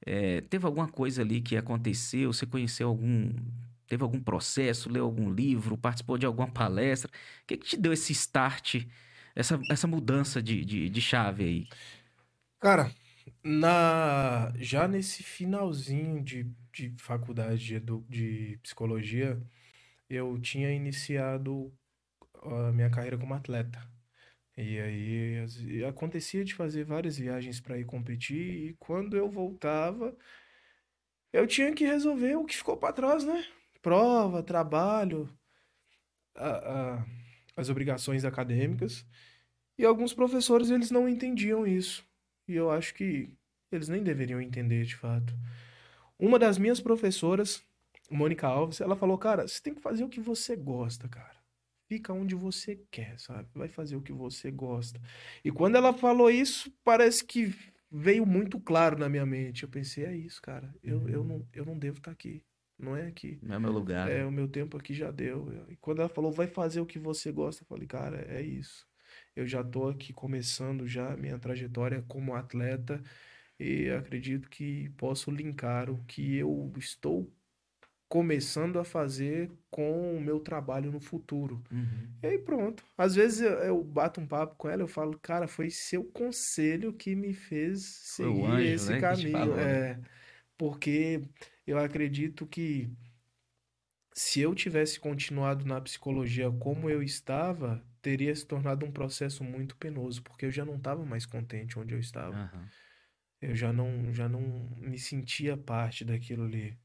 É, teve alguma coisa ali que aconteceu? Você conheceu algum teve algum processo, leu algum livro, participou de alguma palestra? O que, que te deu esse start, essa, essa mudança de, de, de chave aí? Cara, na já nesse finalzinho de, de faculdade de, edu, de psicologia, eu tinha iniciado a minha carreira como atleta. E aí acontecia de fazer várias viagens para ir competir, e quando eu voltava, eu tinha que resolver o que ficou para trás, né? Prova, trabalho, a, a, as obrigações acadêmicas. E alguns professores eles não entendiam isso. E eu acho que eles nem deveriam entender de fato. Uma das minhas professoras, Mônica Alves, ela falou: Cara, você tem que fazer o que você gosta, cara. Fica onde você quer, sabe? Vai fazer o que você gosta. E quando ela falou isso, parece que veio muito claro na minha mente. Eu pensei: É isso, cara. Eu, uhum. eu, não, eu não devo estar aqui. Não é aqui. Não é meu lugar. É, o meu tempo aqui já deu. E quando ela falou, vai fazer o que você gosta, eu falei, cara, é isso. Eu já estou aqui começando já minha trajetória como atleta e acredito que posso linkar o que eu estou começando a fazer com o meu trabalho no futuro. Uhum. E aí pronto. Às vezes eu, eu, bato um papo com ela, eu falo, cara, foi seu conselho que me fez seguir anjo, esse né, caminho. Né? É, porque eu acredito que se eu tivesse continuado na psicologia como eu estava, teria se tornado um processo muito penoso, porque eu já não estava mais contente onde eu estava. Uhum. Eu já não, já não me sentia parte daquilo ali.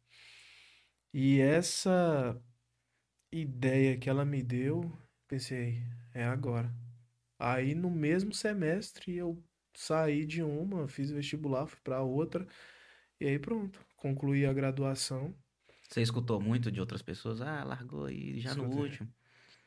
E essa ideia que ela me deu, pensei, é agora. Aí no mesmo semestre eu saí de uma, fiz vestibular, fui para outra, e aí pronto, concluí a graduação. Você escutou muito de outras pessoas? Ah, largou aí já Escutei. no último.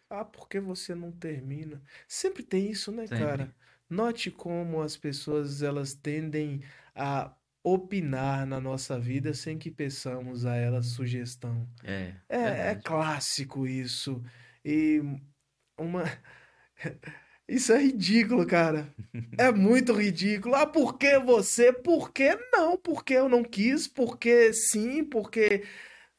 Ah, por que você não termina? Sempre tem isso, né, Sempre. cara? Note como as pessoas elas tendem a opinar na nossa vida sem que peçamos a elas sugestão. É, É, é clássico isso. E uma. Isso é ridículo, cara. É muito ridículo. Ah, por que você? Por que não? Porque eu não quis? Porque sim? Porque.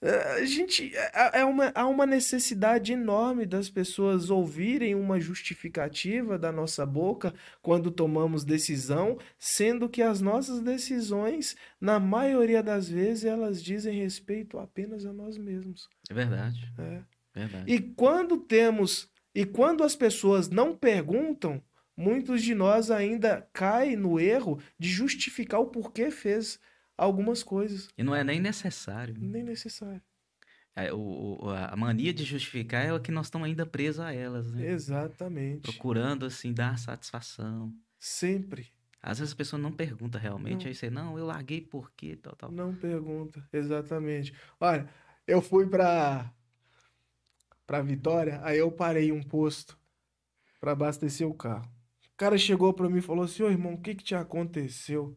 eh, A gente. É é uma, há uma necessidade enorme das pessoas ouvirem uma justificativa da nossa boca quando tomamos decisão, sendo que as nossas decisões, na maioria das vezes, elas dizem respeito apenas a nós mesmos. É verdade. É. Verdade. E quando temos, e quando as pessoas não perguntam, muitos de nós ainda caem no erro de justificar o porquê fez algumas coisas. E não é nem necessário. Nem necessário. É, o- a mania de justificar é o que nós estamos ainda presos a elas, né? Exatamente. Procurando, assim, dar satisfação. Sempre. Às vezes a pessoa não pergunta realmente, Não. aí você, não, eu larguei por quê, tal, tal. Não pergunta. Exatamente. Olha, eu fui pra para Vitória, aí eu parei um posto pra abastecer o carro. O cara chegou pra mim e falou assim: "Ô irmão, o que que te aconteceu?"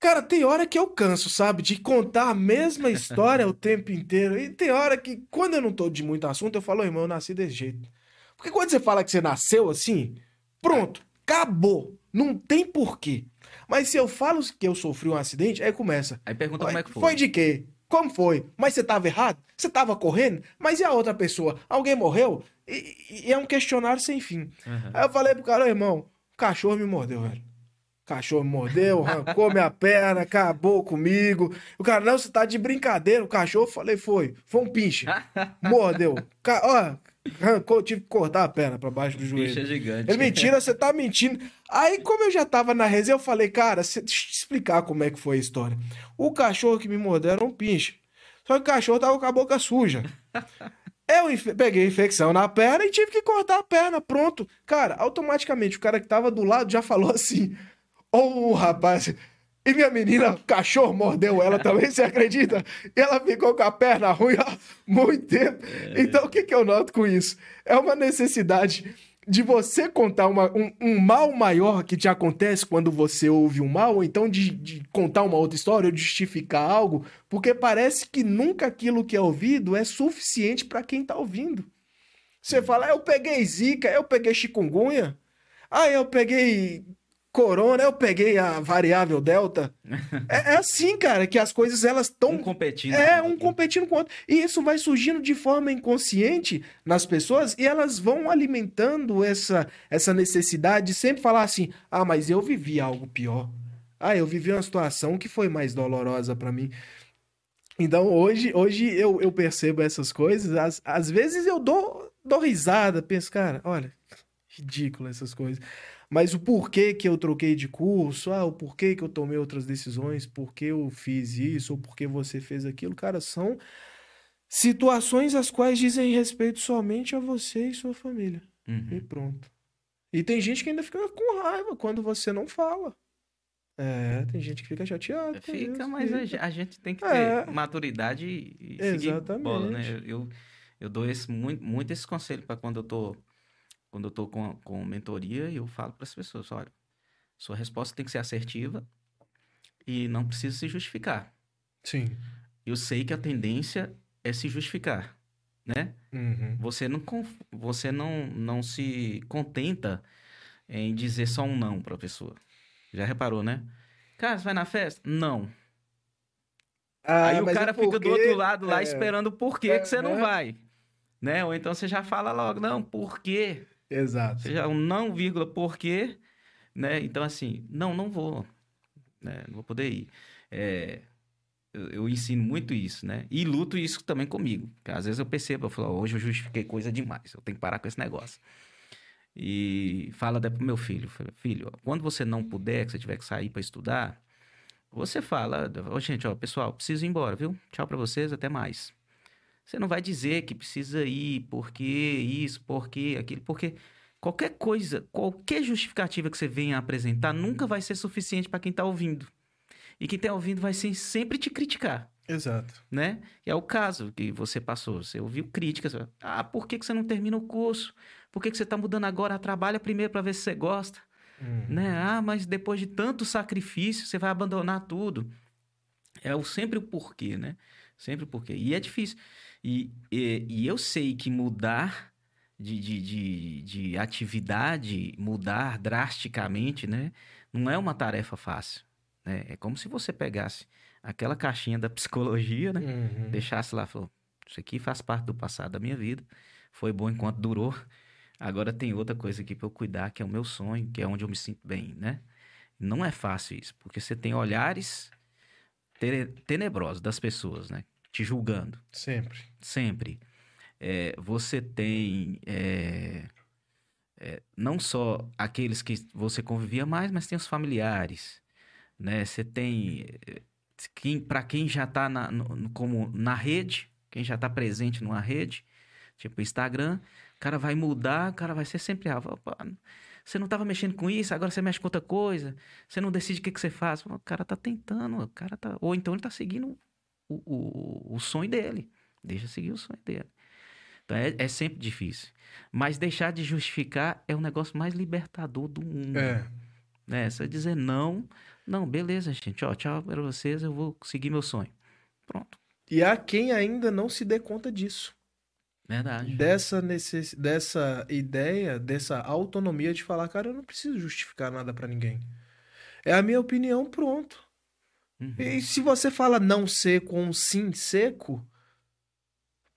Cara, tem hora que eu canso, sabe, de contar a mesma história o tempo inteiro. E tem hora que, quando eu não tô de muito assunto, eu falo, "Ô, irmão, eu nasci desse jeito. Porque quando você fala que você nasceu assim, pronto, acabou. Não tem porquê. Mas se eu falo que eu sofri um acidente, aí começa. Aí pergunta como é que foi. Foi de quê? Como foi? Mas você tava errado? Você tava correndo? Mas e a outra pessoa? Alguém morreu? E, e- é um questionário sem fim. Aham. Aí eu falei pro cara, "Ô, irmão, o cachorro me mordeu, velho. O cachorro me mordeu, arrancou minha perna, acabou comigo. O cara, não, você tá de brincadeira. O cachorro, falei, foi. Foi um pinche. Mordeu. Ca- Ó, arrancou, tive que cortar a perna pra baixo do joelho. Bicho é gigante. Ele, mentira, você tá mentindo. Aí, como eu já tava na resenha, eu falei, cara, deixa eu te explicar como é que foi a história. O cachorro que me mordeu era um pinche. Só que o cachorro tava com a boca suja. Eu infe- peguei infecção na perna e tive que cortar a perna, pronto. Cara, automaticamente o cara que tava do lado já falou assim: Ô rapaz, e minha menina, o cachorro mordeu ela também, você acredita? E ela ficou com a perna ruim há muito tempo. Então, o que, que eu noto com isso? É uma necessidade de você contar uma- um, um mal maior que te acontece quando você ouve um mal, ou então de, de contar uma outra história, ou de justificar algo, porque parece que nunca aquilo que é ouvido é suficiente para quem tá ouvindo. Você fala, "Ah, eu peguei zika, eu peguei chikungunya, ah, eu peguei corona, eu peguei a variável delta. é, é assim, cara, que as coisas elas estão Um competindo. é, um competindo com o outro. E isso vai surgindo de forma inconsciente nas pessoas e elas vão alimentando essa, essa necessidade de sempre falar assim: ah, mas eu vivi algo pior. Ah, eu vivi uma situação que foi mais dolorosa pra mim. Então hoje, hoje eu, eu percebo essas coisas. Às, às vezes eu dou, dou risada, penso, cara, olha, ridículo essas coisas. Mas o porquê que eu troquei de curso, ah, o porquê que eu tomei outras decisões, por que eu fiz isso, ou por que você fez aquilo, cara, são situações as quais dizem respeito somente a você e sua família. Uhum. E pronto. E tem gente que ainda fica com raiva quando você não fala. É, tem gente que fica chateada. Fica, mas a fica. a gente tem que ter É. maturidade e e seguir bola, né? Exatamente. Eu, eu dou esse, muito, muito esse conselho para quando eu tô, quando eu tô com, com mentoria e eu falo para as pessoas, olha, sua resposta tem que ser assertiva e não precisa se justificar. Sim. Eu sei que a tendência é se justificar, né? Uhum. Você não, você não, não se contenta em dizer só um não para a pessoa. Já reparou, né? Cara, você vai na festa? Não. Ah, Aí o é cara fica do outro lado lá é. esperando o porquê que você não É. vai. Né? Ou então você já fala logo, não, por quê? Exato. Já um não, vírgula, por quê? Né? Então, assim, não, não vou. Né? Não vou poder ir. É, eu, eu ensino muito isso, né? E luto isso também comigo. Porque às vezes eu percebo, eu falo, "Ó, hoje eu justifiquei coisa demais, eu tenho que parar com esse negócio. E fala até pro meu filho, filho, quando você não puder, que você tiver que sair para estudar, você fala, ó, gente, ó, pessoal, preciso ir embora, viu? Tchau para vocês, até mais. Você não vai dizer que precisa ir, porque isso, porque aquilo, porque qualquer coisa, qualquer justificativa que você venha apresentar nunca vai ser suficiente para quem tá ouvindo. E quem tá ouvindo vai sem- sempre te criticar. Exato. né? Que é o caso que você passou. Você ouviu críticas. Ah, por que, que você não termina o curso? Por que, que você está mudando agora? Trabalha primeiro para ver se você gosta, Uhum. né? Ah, mas depois de tanto sacrifício, você vai abandonar tudo. É o, sempre o porquê, né? Sempre o porquê. E é difícil. E, e, e eu sei que mudar de, de, de, de atividade, mudar drasticamente, né? Não é uma tarefa fácil. Né? É como se você pegasse aquela caixinha da psicologia, né? Uhum. deixasse lá, falou, isso aqui faz parte do passado da minha vida, foi bom enquanto durou, agora tem outra coisa aqui para eu cuidar, que é o meu sonho, que é onde eu me sinto bem, né? Não é fácil isso, porque você tem olhares te- tenebrosos das pessoas, né? Te julgando, Sempre. sempre. É, você tem é, é, não só aqueles que você convivia mais, mas tem os familiares, né? Você tem é, quem, para quem já está na, no- como na rede, quem já está presente numa rede, tipo Instagram, o cara vai mudar, o cara vai ser sempre ah, opa, você não estava mexendo com isso, agora você mexe com outra coisa, você não decide o que, que você faz. O cara tá tentando, o cara tá. Ou então ele tá seguindo o, o, o sonho dele. Deixa seguir o sonho dele. Então é, é sempre difícil. Mas deixar de justificar é o negócio mais libertador do mundo. É. Né? Você dizer não, não, beleza, gente, ó, tchau pra vocês, eu vou seguir meu sonho. Pronto. E há quem ainda não se dê conta disso. Verdade. Dessa, necess... dessa ideia, dessa autonomia de falar, cara, eu não preciso justificar nada pra ninguém. É a minha opinião, pronto. Uhum. E se você fala não seco ou um sim seco,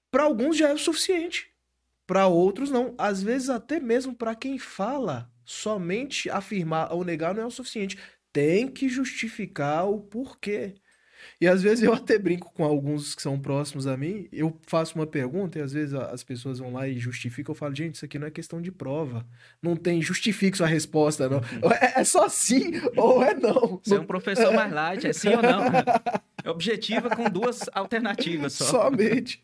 pra alguns já é o suficiente. Pra outros não. Às vezes até mesmo pra quem fala, somente afirmar ou negar não é o suficiente. Tem que justificar o porquê. E às vezes eu até brinco com alguns que são próximos a mim, eu faço uma pergunta e às vezes as pessoas vão lá e justificam, eu falo, gente, isso aqui não é questão de prova. Não tem, justifique sua resposta, não. É, é só sim ou é não. Você é um professor mais light, é sim ou não? É objetiva com duas alternativas só. Somente.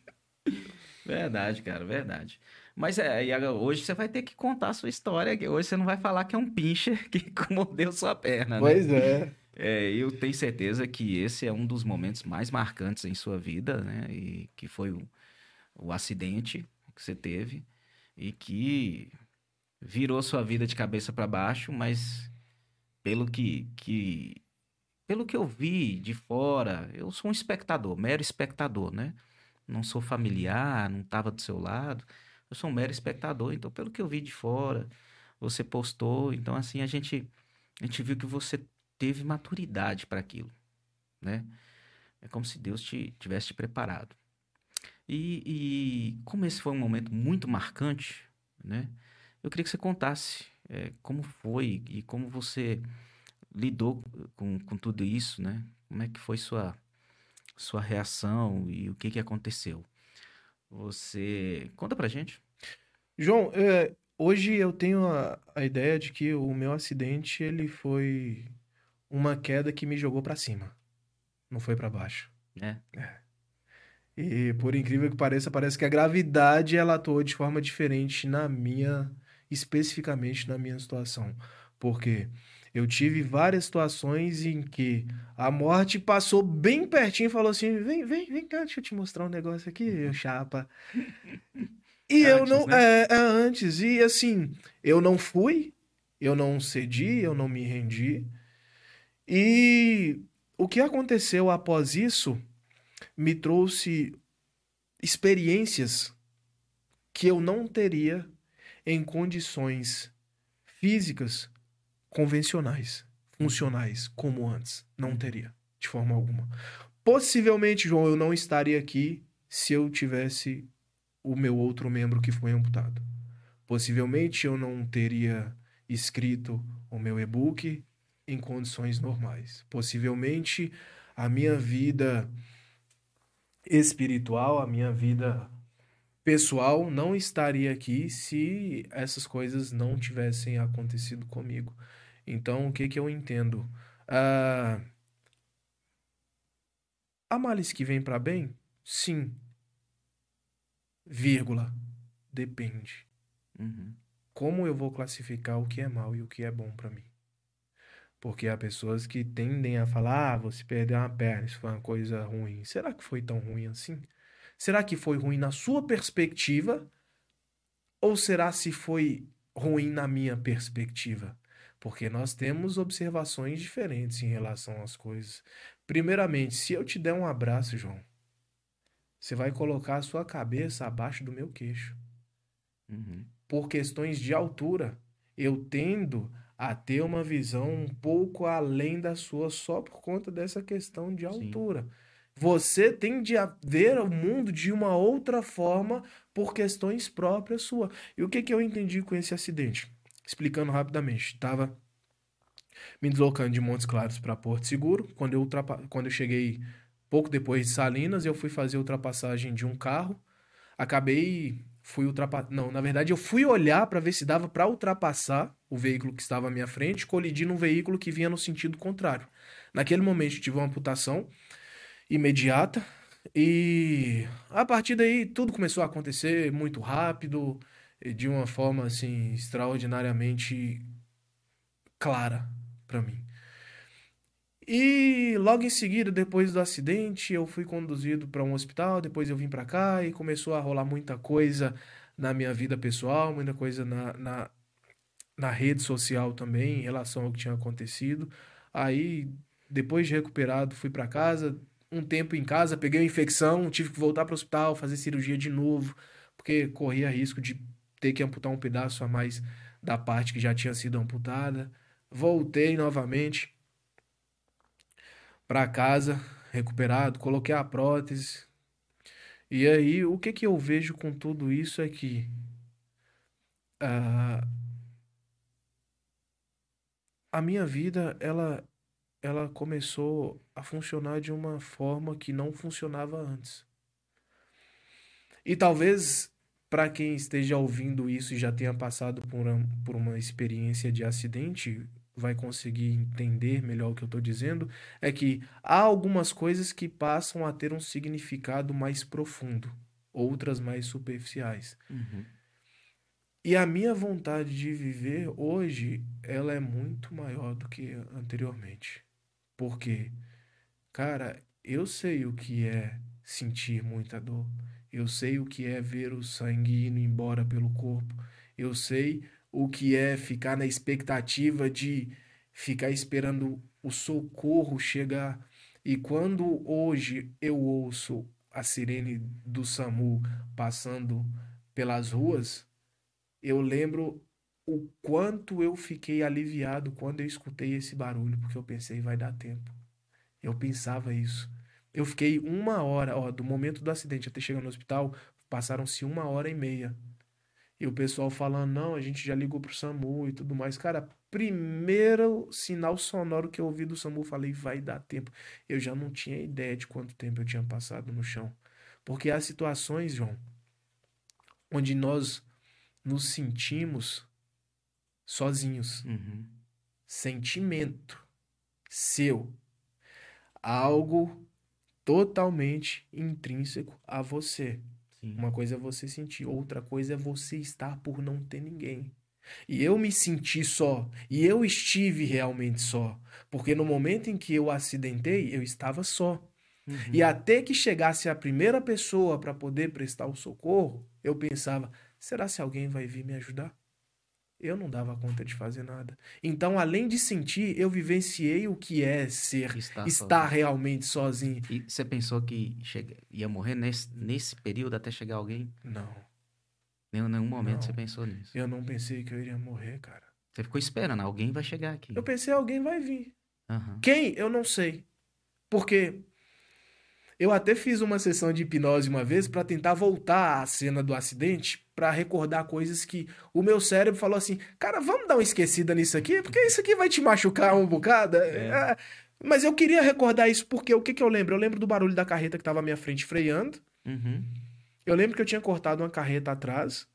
Verdade, cara, verdade. Mas é, hoje você vai ter que contar a sua história. Hoje você não vai falar que é um pincher que mordeu sua perna, né? Pois é. É, eu tenho certeza que esse é um dos momentos mais marcantes em sua vida, né? E que foi o, o acidente que você teve e que virou sua vida de cabeça para baixo, mas pelo que, que pelo que eu vi de fora, eu sou um espectador, mero espectador, né? Não sou familiar, não estava do seu lado. Eu sou um mero espectador, então pelo que eu vi de fora, você postou, então assim a gente a gente viu que você teve maturidade para aquilo, né? É como se Deus te tivesse te preparado. E, e como esse foi um momento muito marcante, né? Eu queria que você contasse é, como foi e como você lidou com, com tudo isso, né? Como é que foi sua sua reação e o que que aconteceu? Você conta pra gente. João, é, hoje eu tenho a, a ideia de que o meu acidente ele foi uma queda que me jogou pra cima, não foi pra baixo. né? E por incrível que pareça, parece que a gravidade ela atuou de forma diferente na minha, especificamente na minha situação. Porque eu tive várias situações em que a morte passou bem pertinho e falou assim: vem, vem, vem cá, deixa eu te mostrar um negócio aqui, chapa. E eu Antes, não. né? É, é antes. E assim, eu não fui, eu não cedi, eu não me rendi. E o que aconteceu após isso me trouxe experiências que eu não teria em condições físicas convencionais, funcionais, como antes. Não teria, de forma alguma. Possivelmente, João, eu não estaria aqui se eu tivesse o meu outro membro que foi amputado. Possivelmente eu não teria escrito o meu e-book em condições normais. Possivelmente a minha vida espiritual, a minha vida pessoal não estaria aqui se essas coisas não tivessem acontecido comigo. Então, o que que eu entendo? Ah, há males que vêm para bem? Sim. Vírgula. Depende. Uhum. Como eu vou classificar o que é mal e o que é bom para mim? Porque há pessoas que tendem a falar, ah, você perdeu uma perna, isso foi uma coisa ruim. Será que foi tão ruim assim? Será que foi ruim na sua perspectiva? Ou será se foi ruim na minha perspectiva? Porque nós temos observações diferentes em relação às coisas. Primeiramente, se eu te der um abraço, João, você vai colocar a sua cabeça abaixo do meu queixo. Uhum. Por questões de altura, eu tendo a ter uma visão um pouco além da sua só por conta dessa questão de Sim. altura. Você tende a ver o mundo de uma outra forma por questões próprias sua. E o que que eu entendi com esse acidente? Explicando rapidamente, estava me deslocando de Montes Claros para Porto Seguro. Quando eu, ultrapa... Quando eu cheguei pouco depois de Salinas, eu fui fazer ultrapassagem de um carro. Acabei, fui ultrapassar. Não, na verdade, eu fui olhar para ver se dava para ultrapassar o veículo que estava à minha frente, colidi num veículo que vinha no sentido contrário. Naquele momento, tive uma amputação imediata. E a partir daí tudo começou a acontecer muito rápido, de uma forma assim extraordinariamente clara para mim. E logo em seguida, depois do acidente, eu fui conduzido para um hospital, depois eu vim para cá e começou a rolar muita coisa na minha vida pessoal, muita coisa na, na, na rede social também em relação ao que tinha acontecido. Aí, depois de recuperado, fui para casa, um tempo em casa, peguei uma infecção, tive que voltar para o hospital, fazer cirurgia de novo, porque corria risco de ter que amputar um pedaço a mais da parte que já tinha sido amputada. Voltei novamente para casa, recuperado, coloquei a prótese. E aí, o que que eu vejo com tudo isso é que ah, a minha vida, ela ela começou a funcionar de uma forma que não funcionava antes. E talvez para quem esteja ouvindo isso e já tenha passado por uma, por uma experiência de acidente, vai conseguir entender melhor o que eu estou dizendo, é que há algumas coisas que passam a ter um significado mais profundo, outras mais superficiais. Uhum. E a minha vontade de viver hoje, ela é muito maior do que anteriormente. Porque, cara, eu sei o que é sentir muita dor. Eu sei o que é ver o sangue indo embora pelo corpo. Eu sei o que é ficar na expectativa de ficar esperando o socorro chegar. E quando hoje eu ouço a sirene do SAMU passando pelas ruas, eu lembro o quanto eu fiquei aliviado quando eu escutei esse barulho, porque eu pensei, vai dar tempo. Eu pensava isso. Eu fiquei uma hora, ó, do momento do acidente até chegar no hospital, passaram-se uma hora e meia. E o pessoal falando, não, a gente já ligou pro SAMU e tudo mais. Cara, primeiro sinal sonoro que eu ouvi do SAMU, falei, vai dar tempo. Eu já não tinha ideia de quanto tempo eu tinha passado no chão. Porque há situações, João, onde nós nos sentimos sozinhos. Uhum. Sentimento seu. Algo totalmente intrínseco a você. Sim. Uma coisa é você sentir, outra coisa é você estar por não ter ninguém. E eu me senti só, e eu estive realmente só, porque no momento em que eu acidentei, eu estava só. Uhum. E até que chegasse a primeira pessoa para poder prestar o socorro, eu pensava: será se alguém vai vir me ajudar? Eu não dava conta de fazer nada. Então, além de sentir, eu vivenciei o que é ser, Estar estar sozinho. realmente sozinho. E você pensou que chega... ia morrer nesse, nesse período até chegar alguém? Não, Em nenhum momento Não. você pensou nisso. eu não pensei que eu iria morrer, cara. Você ficou esperando, alguém vai chegar aqui. Eu pensei: alguém vai vir. Aham. Quem? Eu não sei. Porque eu até fiz uma sessão de hipnose uma vez para tentar voltar à cena do acidente, para recordar coisas que o meu cérebro falou assim: "Cara, vamos dar uma esquecida nisso aqui, porque isso aqui vai te machucar um bocado". É. É, Mas eu queria recordar isso porque o que que eu lembro? Eu lembro do barulho da carreta que estava à minha frente freando. Uhum. Eu lembro que eu tinha cortado uma carreta atrás.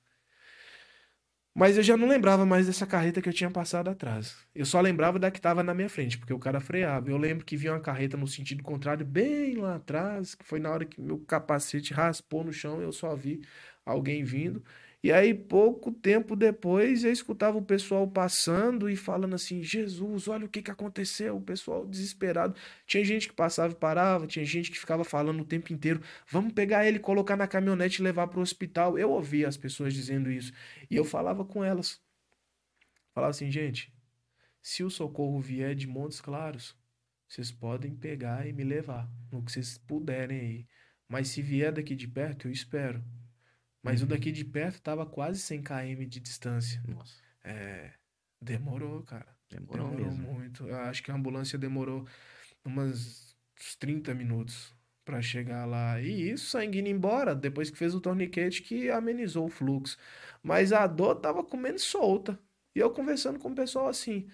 Mas eu já não lembrava mais dessa carreta que eu tinha passado atrás. Eu só lembrava da que estava na minha frente, porque o cara freava. Eu lembro que vinha uma carreta no sentido contrário, bem lá atrás, que foi na hora que meu capacete raspou no chão, eu só vi alguém vindo. E aí, pouco tempo depois, eu escutava o pessoal passando e falando assim: Jesus, olha o que, que aconteceu. O pessoal desesperado. Tinha gente que passava e parava, tinha gente que ficava falando o tempo inteiro: vamos pegar ele, colocar na caminhonete e levar para o hospital. Eu ouvia as pessoas dizendo isso. E eu falava com elas. Falava assim: gente, se o socorro vier de Montes Claros, vocês podem pegar e me levar no que vocês puderem aí. Mas se vier daqui de perto, eu espero. Mas o Uhum. daqui de perto tava quase 100 km de distância. Nossa, É, demorou, cara. demorou, Demorou mesmo. muito. Eu acho que a ambulância demorou umas uns 30 minutos pra chegar lá. E isso, sangue indo embora, depois que fez o torniquete que amenizou o fluxo. Mas a dor tava comendo solta. E eu conversando com o pessoal assim,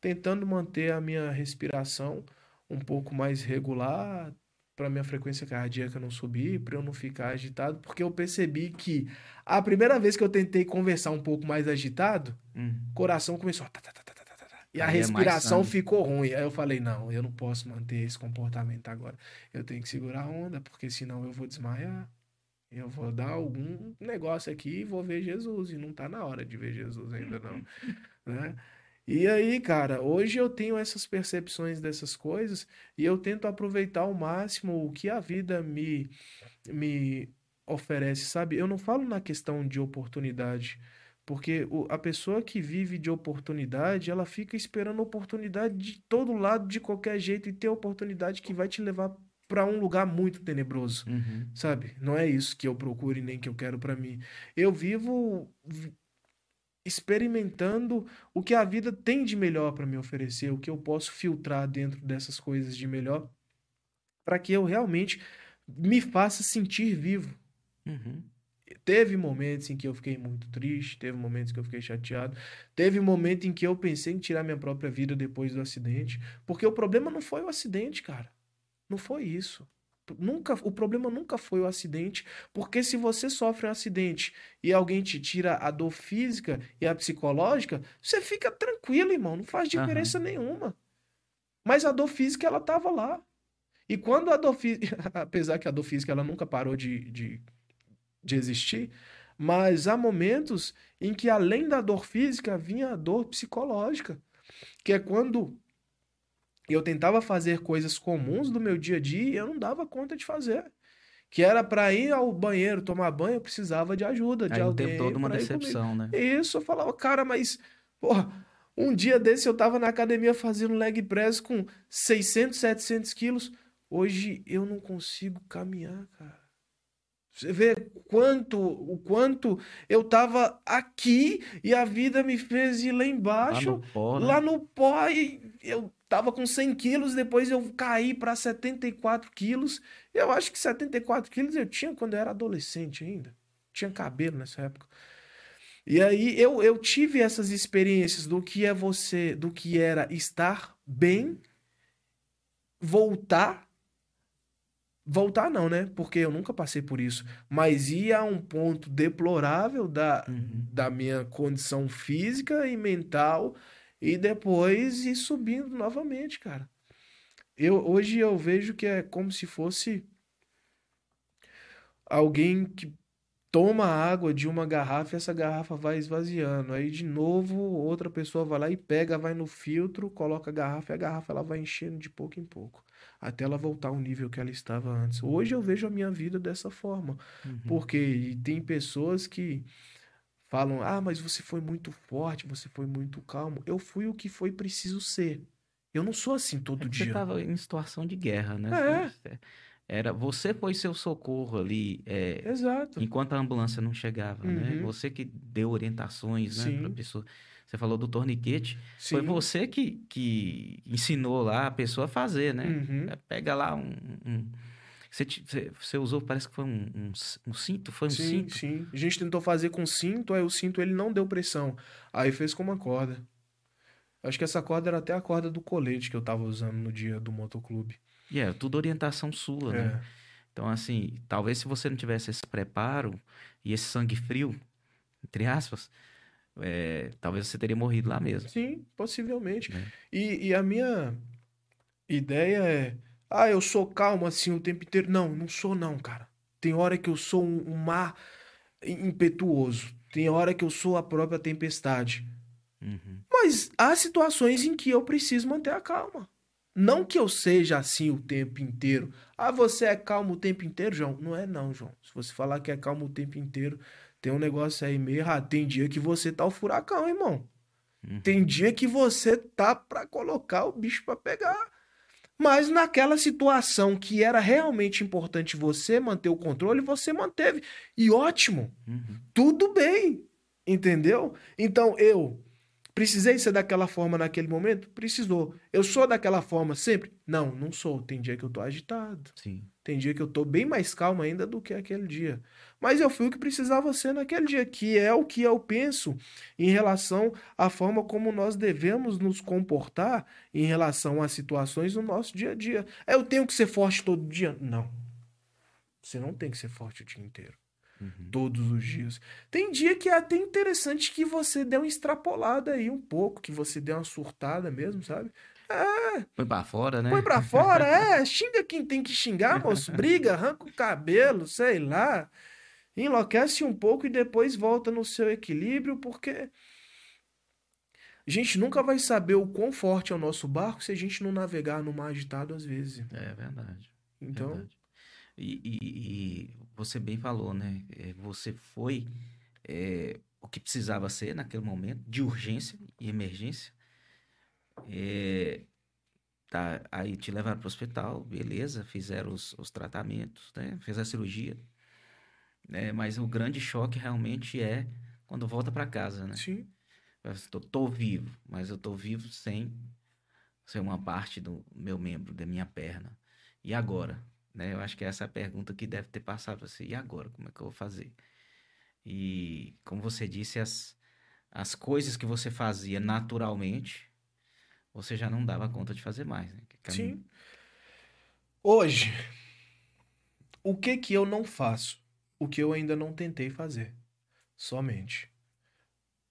tentando manter a minha respiração um pouco mais regular, para minha frequência cardíaca não subir, para eu não ficar agitado, porque eu percebi que a primeira vez que eu tentei conversar um pouco mais agitado, Hum. o coração começou a tá, tá, tá, tá, tá, tá, tá. e a Aí é respiração sangue. ficou ruim. Aí eu falei, não, eu não posso manter esse comportamento agora. Eu tenho que segurar a onda, porque senão eu vou desmaiar. Eu vou dar algum negócio aqui e vou ver Jesus. E não tá na hora de ver Jesus ainda não, né? E aí, cara, hoje eu tenho essas percepções dessas coisas e eu tento aproveitar ao máximo o que a vida me, me oferece, sabe? Eu não falo na questão de oportunidade, porque a pessoa que vive de oportunidade, ela fica esperando oportunidade de todo lado, de qualquer jeito, e tem oportunidade que vai te levar para um lugar muito tenebroso Uhum. sabe? Não é isso que eu procuro e nem que eu quero pra mim. Eu vivo vi- experimentando o que a vida tem de melhor pra me oferecer, o que eu posso filtrar dentro dessas coisas de melhor, pra que eu realmente me faça sentir vivo. Uhum. Teve momentos em que eu fiquei muito triste, teve momentos que eu fiquei chateado, teve momento em que eu pensei em tirar minha própria vida depois do acidente, porque o problema não foi o acidente, cara. Não foi isso. Nunca, o problema nunca foi o acidente, porque se você sofre um acidente e alguém te tira a dor física e a psicológica, você fica tranquilo, irmão, não faz diferença nenhuma. Mas a dor física, ela tava lá. E quando a dor física, apesar que a dor física ela nunca parou de, de, de existir, mas há momentos em que além da dor física vinha a dor psicológica, que é quando eu tentava fazer coisas comuns do meu dia a dia e eu não dava conta de fazer. Que era para ir ao banheiro tomar banho, eu precisava de ajuda, de Aí o alguém tempo todo uma comigo. decepção, né? Isso, eu falava, cara, mas, porra, um dia desse eu tava na academia fazendo leg press com 600, 700 quilos. Hoje eu não consigo caminhar, cara. Você vê quanto, o quanto eu tava aqui e a vida me fez ir lá Lá embaixo, no pó, né? lá no pó, e eu tava com 100 quilos, depois eu caí para 74 quilos. Eu acho que 74 quilos eu tinha quando eu era adolescente ainda. Tinha cabelo nessa época. E aí eu, eu tive essas experiências do que é você, do que era estar bem, voltar. Voltar não, né? Porque eu nunca passei por isso. Mas ir a um ponto deplorável da, Uhum. da minha condição física e mental e depois ir subindo novamente, cara. Eu, hoje eu vejo que é como se fosse alguém que toma água de uma garrafa e essa garrafa vai esvaziando. Aí de novo outra pessoa vai lá e pega, vai no filtro, coloca a garrafa e a garrafa ela vai enchendo de pouco em pouco, até ela voltar ao nível que ela estava antes. Hoje eu vejo a minha vida dessa forma. Uhum. Porque tem pessoas que falam: ah, mas você foi muito forte, você foi muito calmo. Eu fui o que foi preciso ser. Eu não sou assim É todo Você dia. estava em situação de guerra, né? É. Era, você foi seu socorro ali, é, Exato. enquanto a ambulância não chegava, né? Uhum. Você que deu orientações, né, para pessoa. Você falou do torniquete. Foi Sim. você que, que ensinou lá a pessoa a fazer, né? Uhum. É, Pega lá um. um- Você, você, usou, parece que foi um, um, um cinto? Foi um Sim, cinto? sim. A gente tentou fazer com cinto, aí o cinto ele não deu pressão. Aí fez com uma corda. Acho que essa corda era até a corda do colete que eu tava usando no dia do motoclube. E é, tudo orientação sua, né? É. Então, assim, talvez se você não tivesse esse preparo e esse sangue frio, entre aspas, é, talvez você teria morrido lá mesmo. Sim, possivelmente. né? E, e a minha ideia é, ah, eu sou calmo assim o tempo inteiro. Não, não sou não, cara. Tem hora que eu sou um, um mar impetuoso. Tem hora que eu sou a própria tempestade. Uhum. Mas há situações em que eu preciso manter a calma. Não que eu seja assim o tempo inteiro. Ah, você é calmo o tempo inteiro, João? Não é não, João. Se você falar que é calmo o tempo inteiro, tem um negócio aí meio errado. Tem dia que você tá o furacão, irmão. Uhum. Tem dia que você tá pra colocar o bicho pra pegar. Mas naquela situação que era realmente importante você manter o controle, você manteve. E ótimo. Uhum. Tudo bem. Entendeu? Então eu precisei ser daquela forma naquele momento? Precisou. Eu sou daquela forma sempre? Não, não sou. Tem dia que eu tô agitado. Sim. Tem dia que eu tô bem mais calmo ainda do que aquele dia. Mas eu fui o que precisava ser naquele dia, que é o que eu penso em relação à forma como nós devemos nos comportar em relação às situações no nosso dia a dia. Eu tenho que ser forte todo dia? Não. Você não tem que ser forte o dia inteiro Uhum. todos os dias. Tem dia que é até interessante que você dê uma extrapolada aí um pouco, que você dê uma surtada mesmo, sabe? Põe pra fora, né? Põe pra fora, é, xinga quem tem que xingar, moço, briga, arranca o cabelo, sei lá. Enlouquece um pouco e depois volta no seu equilíbrio, porque a gente nunca vai saber o quão forte é o nosso barco se a gente não navegar no mar agitado às vezes. É verdade. Então, verdade. E, e- e você bem falou, né? É, Você foi é, o que precisava ser naquele momento, de urgência e emergência. É, tá, aí te levaram para o hospital, beleza, fizeram os, os tratamentos, né? Fez a cirurgia. né? Mas o grande choque realmente é quando volta para casa, né? sim. Eu tô, tô vivo, mas eu tô vivo sem ser uma parte do meu membro, da minha perna. E agora? Né? Eu acho que essa é a pergunta que deve ter passado você. E agora? Como é que eu vou fazer? E como você disse, as, as coisas que você fazia naturalmente, você já não dava conta de fazer mais. Né? Sim. Hoje, o que que eu não faço? O que eu ainda não tentei fazer? Somente.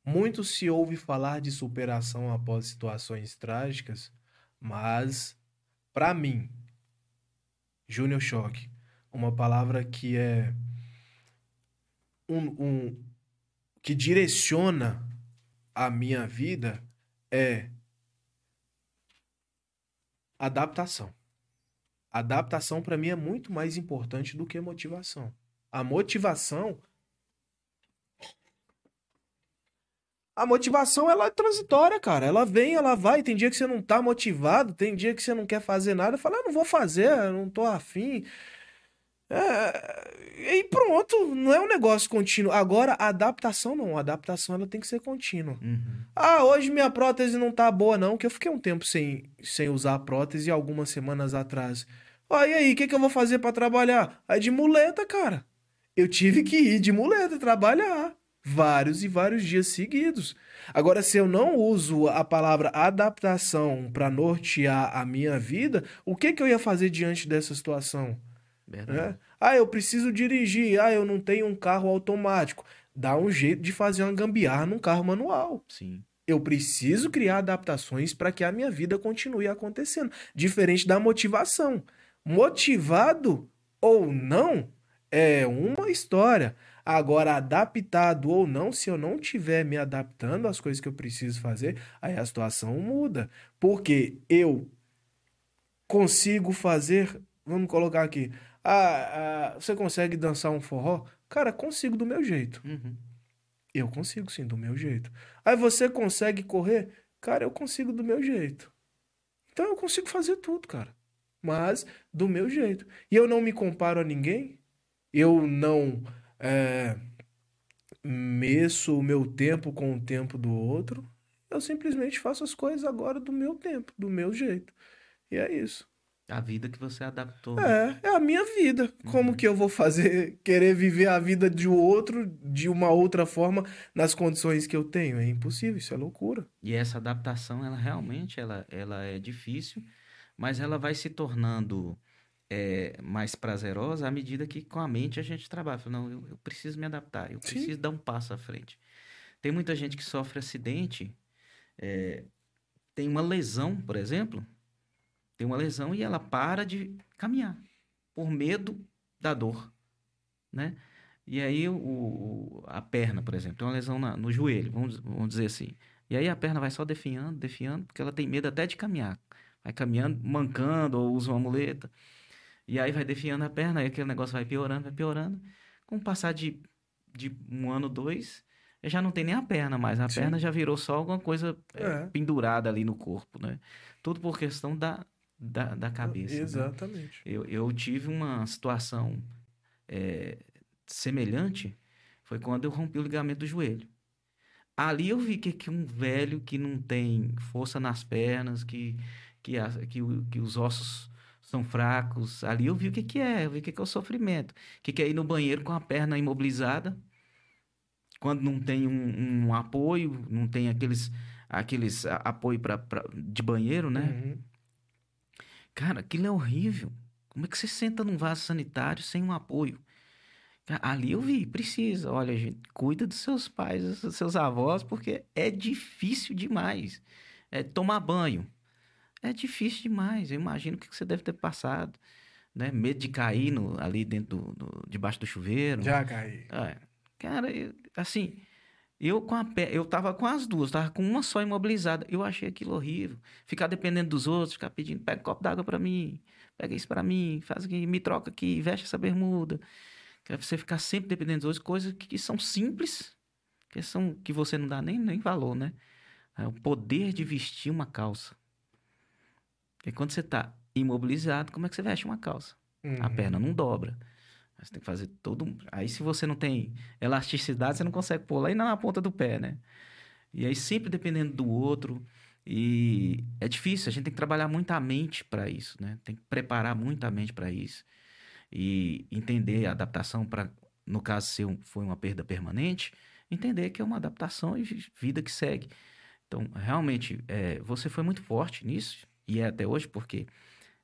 Muito se ouve falar de superação após situações trágicas, mas, para mim, Júnior Choque, uma palavra que é um, um que direciona a minha vida é adaptação. Adaptação para mim é muito mais importante do que motivação. A motivação A motivação ela é transitória, cara. Ela vem, ela vai. Tem dia que você não tá motivado, tem dia que você não quer fazer nada. Fala, ah, não vou fazer, não tô afim. É, E pronto, não é um negócio contínuo. Agora, a adaptação não. A adaptação ela tem que ser contínua. Uhum. Ah, hoje minha prótese não tá boa, não, que eu fiquei um tempo sem, sem usar a prótese algumas semanas atrás. Ah, e aí, o que, que eu vou fazer pra trabalhar? Aí de muleta, cara. Eu tive que ir de muleta trabalhar. Vários e vários dias seguidos. Agora, se eu não uso a palavra adaptação pra nortear a minha vida, o que, que eu ia fazer diante dessa situação? Né? Ah, eu preciso dirigir. Ah, eu não tenho um carro automático. Dá um jeito de fazer uma gambiarra num carro manual. Sim. Eu preciso criar adaptações para que a minha vida continue acontecendo. Diferente da motivação. Motivado ou não é uma história. Agora, adaptado ou não, se eu não estiver me adaptando às coisas que eu preciso fazer, aí a situação muda. Porque eu consigo fazer. Vamos colocar aqui. Ah, ah, você consegue dançar um forró? Cara, consigo do meu jeito. Uhum. Eu consigo sim, do meu jeito. Aí você consegue correr? Cara, eu consigo do meu jeito. Então eu consigo fazer tudo, cara. Mas do meu jeito. E eu não me comparo a ninguém. Eu não é, meço o meu tempo com o tempo do outro. Eu simplesmente faço as coisas agora do meu tempo, do meu jeito. E é isso. A vida que você adaptou. né? É, é a minha vida. Como Uhum. que eu vou fazer, querer viver a vida de outro de uma outra forma nas condições que eu tenho? É impossível, isso é loucura. E essa adaptação, ela realmente ela, ela é difícil, mas ela vai se tornando é, mais prazerosa à medida que com a mente a gente trabalha. Não, eu, eu preciso me adaptar, eu Sim. preciso dar um passo à frente. Tem muita gente que sofre acidente, é, tem uma lesão, por exemplo, tem uma lesão e ela para de caminhar por medo da dor, né? E aí o, a perna, por exemplo, tem uma lesão na- no joelho, vamos, vamos dizer assim. E aí a perna vai só definhando, definhando, porque ela tem medo até de caminhar. Vai caminhando, mancando, ou usa uma muleta. E aí vai definhando a perna, aí aquele negócio vai piorando, vai piorando. Com o passar de, de um ano, dois, já não tem nem a perna mais. A Sim. perna já virou só alguma coisa é, É. pendurada ali no corpo, né? Tudo por questão da, da, da cabeça. né? Exatamente. Eu, eu tive uma situação é, semelhante, foi quando eu rompi o ligamento do joelho. Ali eu vi que, que um velho que não tem força nas pernas, que, que, a- que, o- que os ossos são fracos, ali eu vi o que, que é, eu vi o que, que é o sofrimento. O que, que é ir no banheiro com a perna imobilizada, quando não tem um, um apoio, não tem aqueles, aqueles apoio pra, pra- de banheiro, né? Uhum. Cara, aquilo é horrível. Como é que você senta num vaso sanitário sem um apoio? Ali eu vi, precisa. Olha, gente, cuida dos seus pais, dos seus avós, porque é difícil demais. É tomar banho. É difícil demais. Eu imagino o que que você deve ter passado. Né? Medo de cair no- ali dentro do, do- debaixo do chuveiro. Já caí. É, cara, eu- assim, eu com a pé, eu tava com as duas, tava com uma só imobilizada. Eu achei aquilo horrível. Ficar dependendo dos outros, ficar pedindo, pega um copo d'água pra mim, pega isso pra mim, faz aqui, me troca aqui, veste essa bermuda. Quer você ficar sempre dependendo dos outros, coisas que, são simples, que são que você não dá nem, nem valor, né? É o poder de vestir uma calça. Porque quando você tá imobilizado, como é que você veste uma calça? A Uhum. perna não dobra. Você tem que fazer todo. Aí, se você não tem elasticidade, você não consegue pôr lá e na ponta do pé, né? E aí, sempre dependendo do outro. E é difícil, a gente tem que trabalhar muito a mente para isso, né? Tem que preparar muito a mente para isso. E entender a adaptação para, no caso, se foi uma perda permanente, entender que é uma adaptação e vi- vida que segue. Então, realmente, é, você foi muito forte nisso, e é até hoje, porque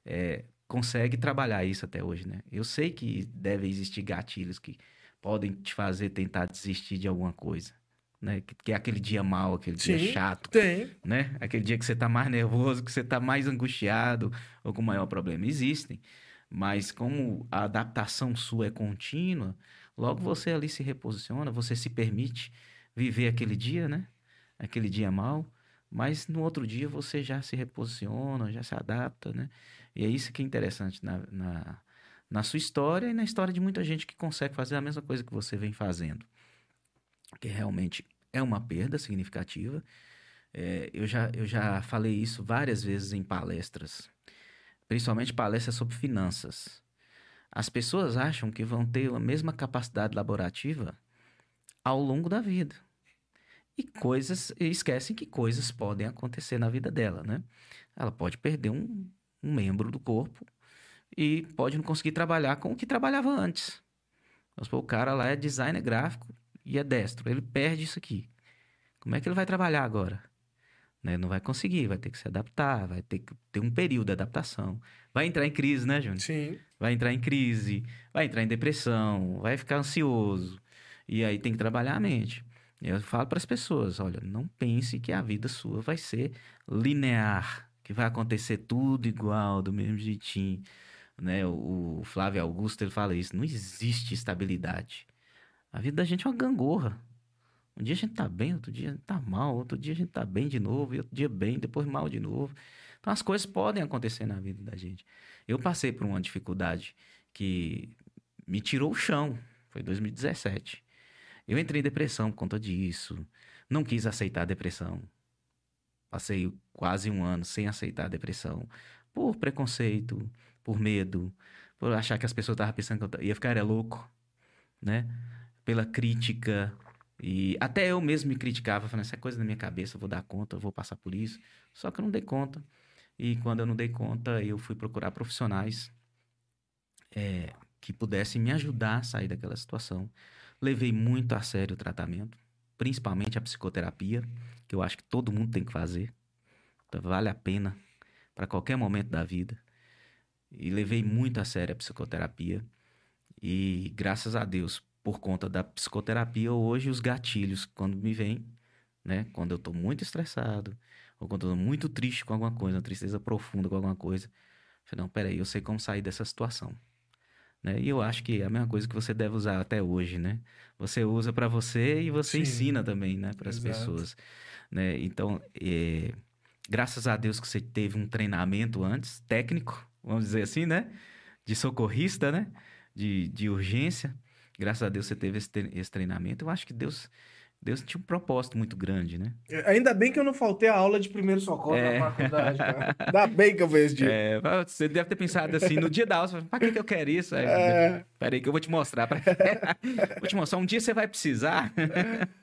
é, consegue trabalhar isso até hoje, né? Eu sei que devem existir gatilhos que podem te fazer tentar desistir de alguma coisa, né? Que, que é aquele dia mal, aquele dia Sim. chato, Tem. né? Aquele dia que você tá mais nervoso, que você tá mais angustiado ou com maior problema. Existem. Mas como a adaptação sua é contínua, logo você ali se reposiciona, você se permite viver aquele dia, né? Aquele dia mal, mas no outro dia você já se reposiciona, já se adapta, né? E é isso que é interessante na, na, na sua história e na história de muita gente que consegue fazer a mesma coisa que você vem fazendo. Que realmente é uma perda significativa. É, eu, já, eu já falei isso várias vezes em palestras, principalmente palestras sobre finanças. As pessoas acham que vão ter a mesma capacidade laborativa ao longo da vida. E coisas, e esquecem que coisas podem acontecer na vida dela, né? Ela pode perder um, um membro do corpo e pode não conseguir trabalhar com o que trabalhava antes. Vamos supor, o cara lá é designer gráfico e é destro, ele perde isso aqui. Como é que ele vai trabalhar agora? Né? Não vai conseguir, vai ter que se adaptar, vai ter que ter um período de adaptação. Vai entrar em crise, né, Júnior? Sim. vai entrar em crise, vai entrar em depressão, vai ficar ansioso. E aí tem que trabalhar a mente. Eu falo para as pessoas, olha, não pense que a vida sua vai ser linear, que vai acontecer tudo igual, do mesmo jeitinho, né? O, Flávio Augusto, ele fala isso, não existe estabilidade. A vida da gente é uma gangorra. Um dia a gente tá bem, outro dia a gente tá mal, outro dia a gente tá bem de novo, e outro dia bem, depois mal de novo. Então as coisas podem acontecer na vida da gente. Eu passei por uma dificuldade que me tirou o chão. Foi em 2017. Eu entrei em depressão por conta disso. Não quis aceitar a depressão. Passei quase um ano sem aceitar a depressão. Por preconceito, por medo, por achar que as pessoas estavam pensando que eu ia ficar louco, né? Pela crítica. E até eu mesmo me criticava, falando, essa coisa da minha cabeça, eu vou dar conta, eu vou passar por isso. Só que eu não dei conta. E quando eu não dei conta, eu fui procurar profissionais é, que pudessem me ajudar a sair daquela situação. Levei muito a sério o tratamento, principalmente a psicoterapia, que eu acho que todo mundo tem que fazer. Então, vale a pena para qualquer momento da vida. E levei muito a sério a psicoterapia. E graças a Deus, por conta da psicoterapia, hoje os gatilhos, quando me vêm, né? Quando eu tô muito estressado, ou quando tô muito triste com alguma coisa, uma tristeza profunda com alguma coisa, eu falei, não, peraí, eu sei como sair dessa situação. Né? E eu acho que é a mesma coisa que você deve usar até hoje, né? Você usa para você e você Sim. ensina também, né, para as pessoas, né? Então, é, graças a Deus que você teve um treinamento antes, técnico, vamos dizer assim, né? De socorrista, né? De, de urgência. Graças a Deus você teve esse, esse treinamento. Eu acho que Deus, Deus tinha um propósito muito grande, né? Ainda bem que eu não faltei a aula de primeiro socorro É. na faculdade, cara. Ainda bem que eu fui esse dia. É, você deve ter pensado assim, no dia da aula, pra que, que eu quero isso? Aí, É. Peraí que eu vou te mostrar. pra- vou te mostrar, um dia você vai precisar.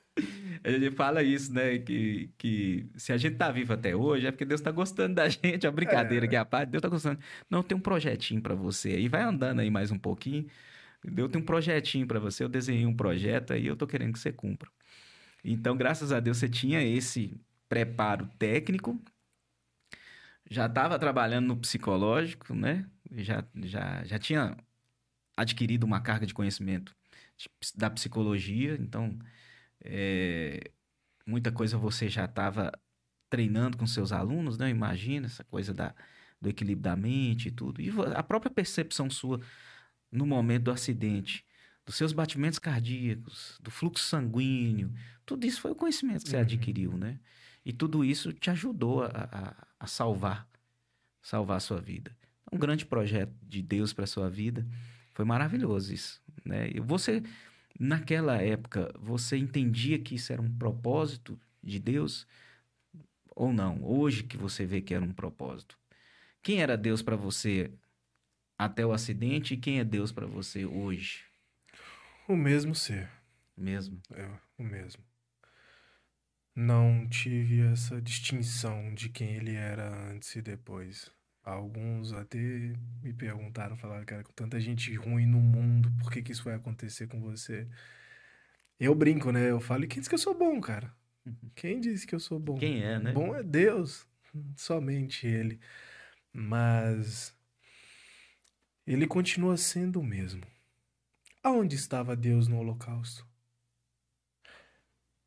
Ele fala isso, né? Que, que se a gente tá vivo até hoje é porque Deus tá gostando da gente. É uma brincadeira É. aqui, a parte. Deus tá gostando. Não, tem um projetinho pra você aí. Vai andando aí mais um pouquinho. Deus tem um projetinho pra você. Eu desenhei um projeto aí eu tô querendo que você cumpra. Então, graças a Deus, você tinha esse preparo técnico. Já estava trabalhando no psicológico, né? Já, já, já tinha adquirido uma carga de conhecimento de da psicologia, então é, muita coisa você já estava treinando com seus alunos, né? Imagina essa coisa da, do equilíbrio da mente e tudo. E a própria percepção sua no momento do acidente, dos seus batimentos cardíacos, do fluxo sanguíneo, tudo isso foi o conhecimento que você Uhum. adquiriu, né? E tudo isso te ajudou a, a, a salvar, salvar a sua vida. Um grande projeto de Deus para sua vida. Foi maravilhoso isso, né? E você, naquela época, você entendia que isso era um propósito de Deus ou não? Hoje que você vê que era um propósito. Quem era Deus para você até o acidente e quem é Deus para você hoje O mesmo ser. mesmo? É, o mesmo. Não tive essa distinção de quem ele era antes e depois. Alguns até me perguntaram, falaram, cara, com tanta gente ruim no mundo, por que que isso vai acontecer com você? Eu brinco, né? Eu falo, e quem disse que eu sou bom, cara? Quem disse que eu sou bom? Quem é, né? Bom é Deus, somente Ele. Mas ele continua sendo o mesmo. Aonde estava Deus no Holocausto?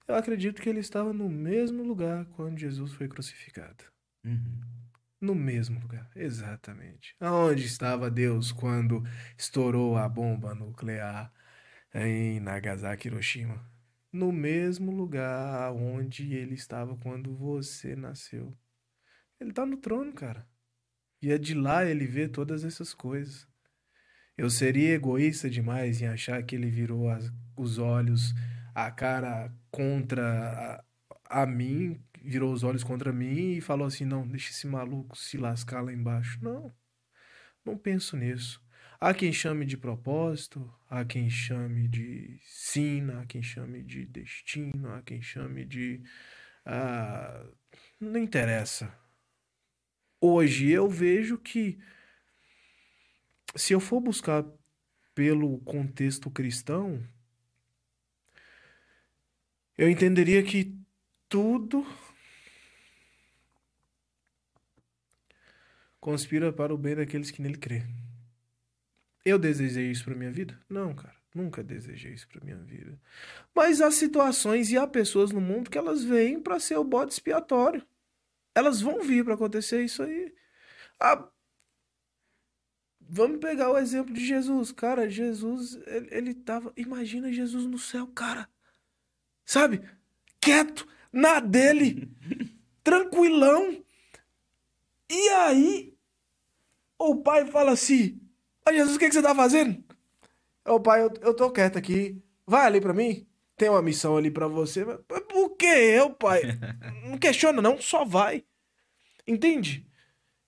Eu acredito que ele estava no mesmo lugar quando Jesus foi crucificado. Uhum. No mesmo lugar, exatamente. Aonde estava Deus quando estourou a bomba nuclear em Nagasaki, Hiroshima? No mesmo lugar onde ele estava quando você nasceu. Ele está no trono, cara. E é de lá ele vê todas essas coisas. Eu seria egoísta demais em achar que ele virou as- os olhos, a cara contra a, a mim, virou os olhos contra mim e falou assim: não, deixa esse maluco se lascar lá embaixo. Não, não penso nisso. Há quem chame de propósito, há quem chame de sina, há quem chame de destino, há quem chame de. ah, não interessa. Hoje eu vejo que se eu for buscar pelo contexto cristão, eu entenderia que tudo conspira para o bem daqueles que nele crê. Eu desejei isso para minha vida? Não, cara. Nunca desejei isso para minha vida. Mas há situações e há pessoas no mundo que elas vêm para ser o bode expiatório. Elas vão vir para acontecer isso aí. Ah, Vamos pegar o exemplo de Jesus. Cara, Jesus, ele, ele tava. Imagina Jesus no céu, cara. Sabe? Quieto, na dele, tranquilão. E aí, o pai fala assim: Ô Jesus, o que, que você tá fazendo? Ô pai, eu, eu tô quieto aqui. Vai ali pra mim. Tem uma missão ali pra você. Mas Por que eu, pai? Não questiona, não, só vai. Entende?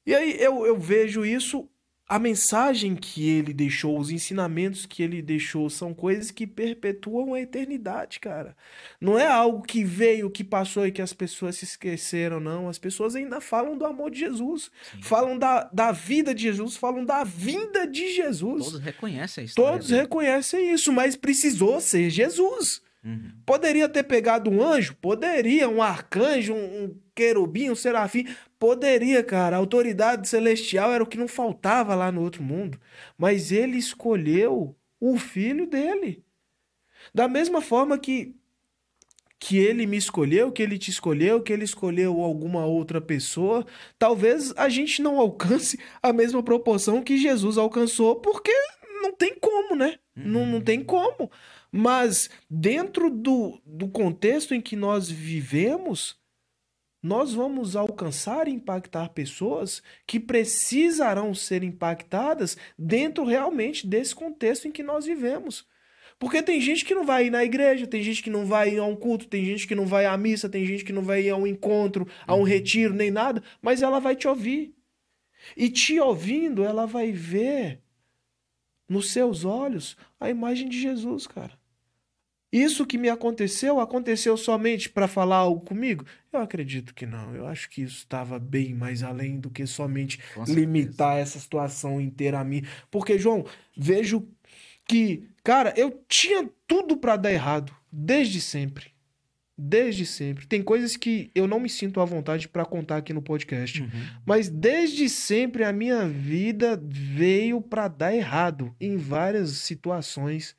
E aí eu, eu vejo isso, a mensagem que ele deixou, os ensinamentos que ele deixou, são coisas que perpetuam a eternidade, cara. Não é algo que veio, que passou e que as pessoas se esqueceram, não. As pessoas ainda falam do amor de Jesus, falam da, da vida de Jesus, falam da vinda de Jesus. Todos reconhecem história. Todos dele. reconhecem isso, mas precisou ser Jesus. Uhum. Poderia ter pegado um anjo? Poderia, um arcanjo, um, um querubim, um serafim. Poderia, cara. A autoridade celestial era o que não faltava lá no outro mundo. Mas ele escolheu o filho dele. Da mesma forma que que ele me escolheu, que ele te escolheu, que ele escolheu alguma outra pessoa, talvez a gente não alcance a mesma proporção que Jesus alcançou, porque não tem como, né? Não, Uhum. não tem como. Mas dentro do, do contexto em que nós vivemos, nós vamos alcançar e impactar pessoas que precisarão ser impactadas dentro realmente desse contexto em que nós vivemos. Porque tem gente que não vai ir na igreja, tem gente que não vai ir a um culto, tem gente que não vai à missa, tem gente que não vai ir a um encontro, a um retiro, nem nada, mas ela vai te ouvir. E te ouvindo, ela vai ver nos seus olhos a imagem de Jesus, cara. Isso que me aconteceu, aconteceu somente para falar algo comigo? Eu acredito que não. Eu acho que isso estava bem mais além do que somente limitar essa situação inteira a mim. Porque, João, vejo que, cara, eu tinha tudo para dar errado, desde sempre. Desde sempre. Tem coisas que eu não me sinto à vontade para contar aqui no podcast. Uhum. Mas desde sempre a minha vida veio para dar errado em várias situações.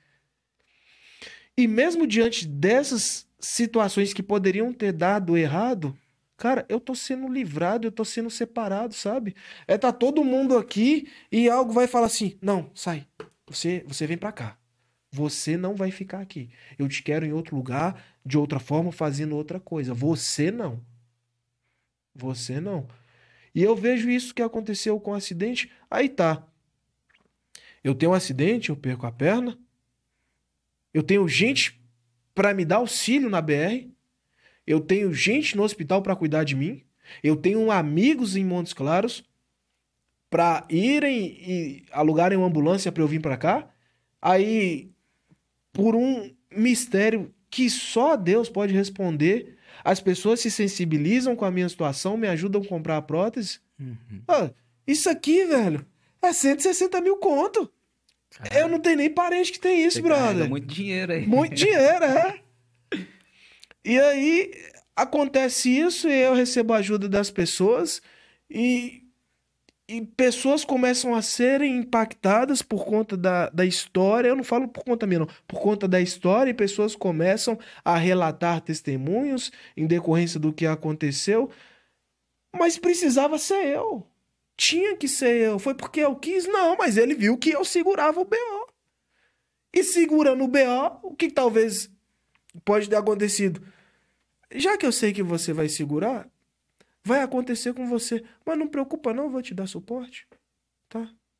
E mesmo diante dessas situações que poderiam ter dado errado, cara, eu tô sendo livrado, eu tô sendo separado, sabe? É tá todo mundo aqui e algo vai falar assim: "Não, sai. Você, você vem para cá. Você não vai ficar aqui. Eu te quero em outro lugar, de outra forma, fazendo outra coisa. Você não. Você não. E eu vejo isso que aconteceu com o acidente. Aí tá. Eu tenho um acidente, eu perco a perna. Eu tenho gente para me dar auxílio na BR. Eu tenho gente no hospital para cuidar de mim. Eu tenho amigos em Montes Claros para irem e alugarem uma ambulância para eu vir para cá. Aí, por um mistério que só Deus pode responder, as pessoas se sensibilizam com a minha situação, me ajudam a comprar a prótese. Uhum. Ah, isso aqui, velho, é 160 mil conto. Eu não tenho nem parente que tem isso, Você brother. muito dinheiro aí. Muito dinheiro, é. E aí acontece isso e eu recebo a ajuda das pessoas e, e pessoas começam a serem impactadas por conta da, da história. Eu não falo por conta minha, não. Por conta da história e pessoas começam a relatar testemunhos em decorrência do que aconteceu. Mas precisava ser eu. Tinha que ser eu. Foi porque eu quis? Não, mas ele viu que eu segurava o BO. E segurando o BO, o que talvez pode ter acontecido? Já que eu sei que você vai segurar, vai acontecer com você. Mas não preocupa não, eu vou te dar suporte.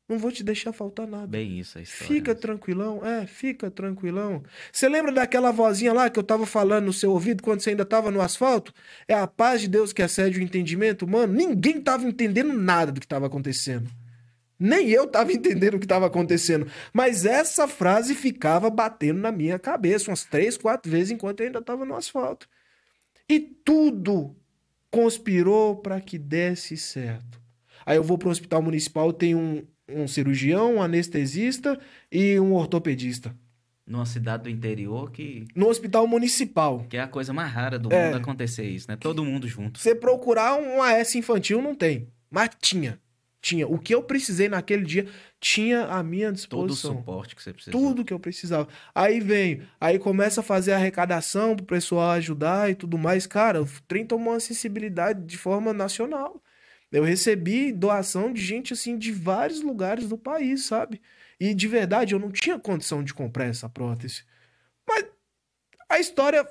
Não vou te deixar faltar nada. Bem isso a história. Fica mesmo. tranquilão, é, fica tranquilão. Você lembra daquela vozinha lá que eu tava falando no seu ouvido quando você ainda tava no asfalto? É a paz de Deus que excede o entendimento, mano. Ninguém tava entendendo nada do que tava acontecendo. Nem eu tava entendendo o que tava acontecendo. Mas essa frase ficava batendo na minha cabeça umas três, quatro vezes enquanto eu ainda tava no asfalto. E tudo conspirou para que desse certo. Aí eu vou pro hospital municipal, tem um, um cirurgião, um anestesista e um ortopedista. Numa cidade do interior que, No hospital municipal. que é a coisa mais rara do É. mundo acontecer isso, né? Todo mundo junto. Você procurar um AS infantil, não tem. Mas tinha. Tinha. O que eu precisei naquele dia, tinha à minha Todo o disposição. suporte que você precisa. Tudo que eu precisava. Aí vem, aí começa a fazer arrecadação pro pessoal ajudar e tudo mais. Cara, o trem tomou uma sensibilidade de forma nacional. Eu recebi doação de gente assim de vários lugares do país, sabe? E de verdade eu não tinha condição de comprar essa prótese. Mas a história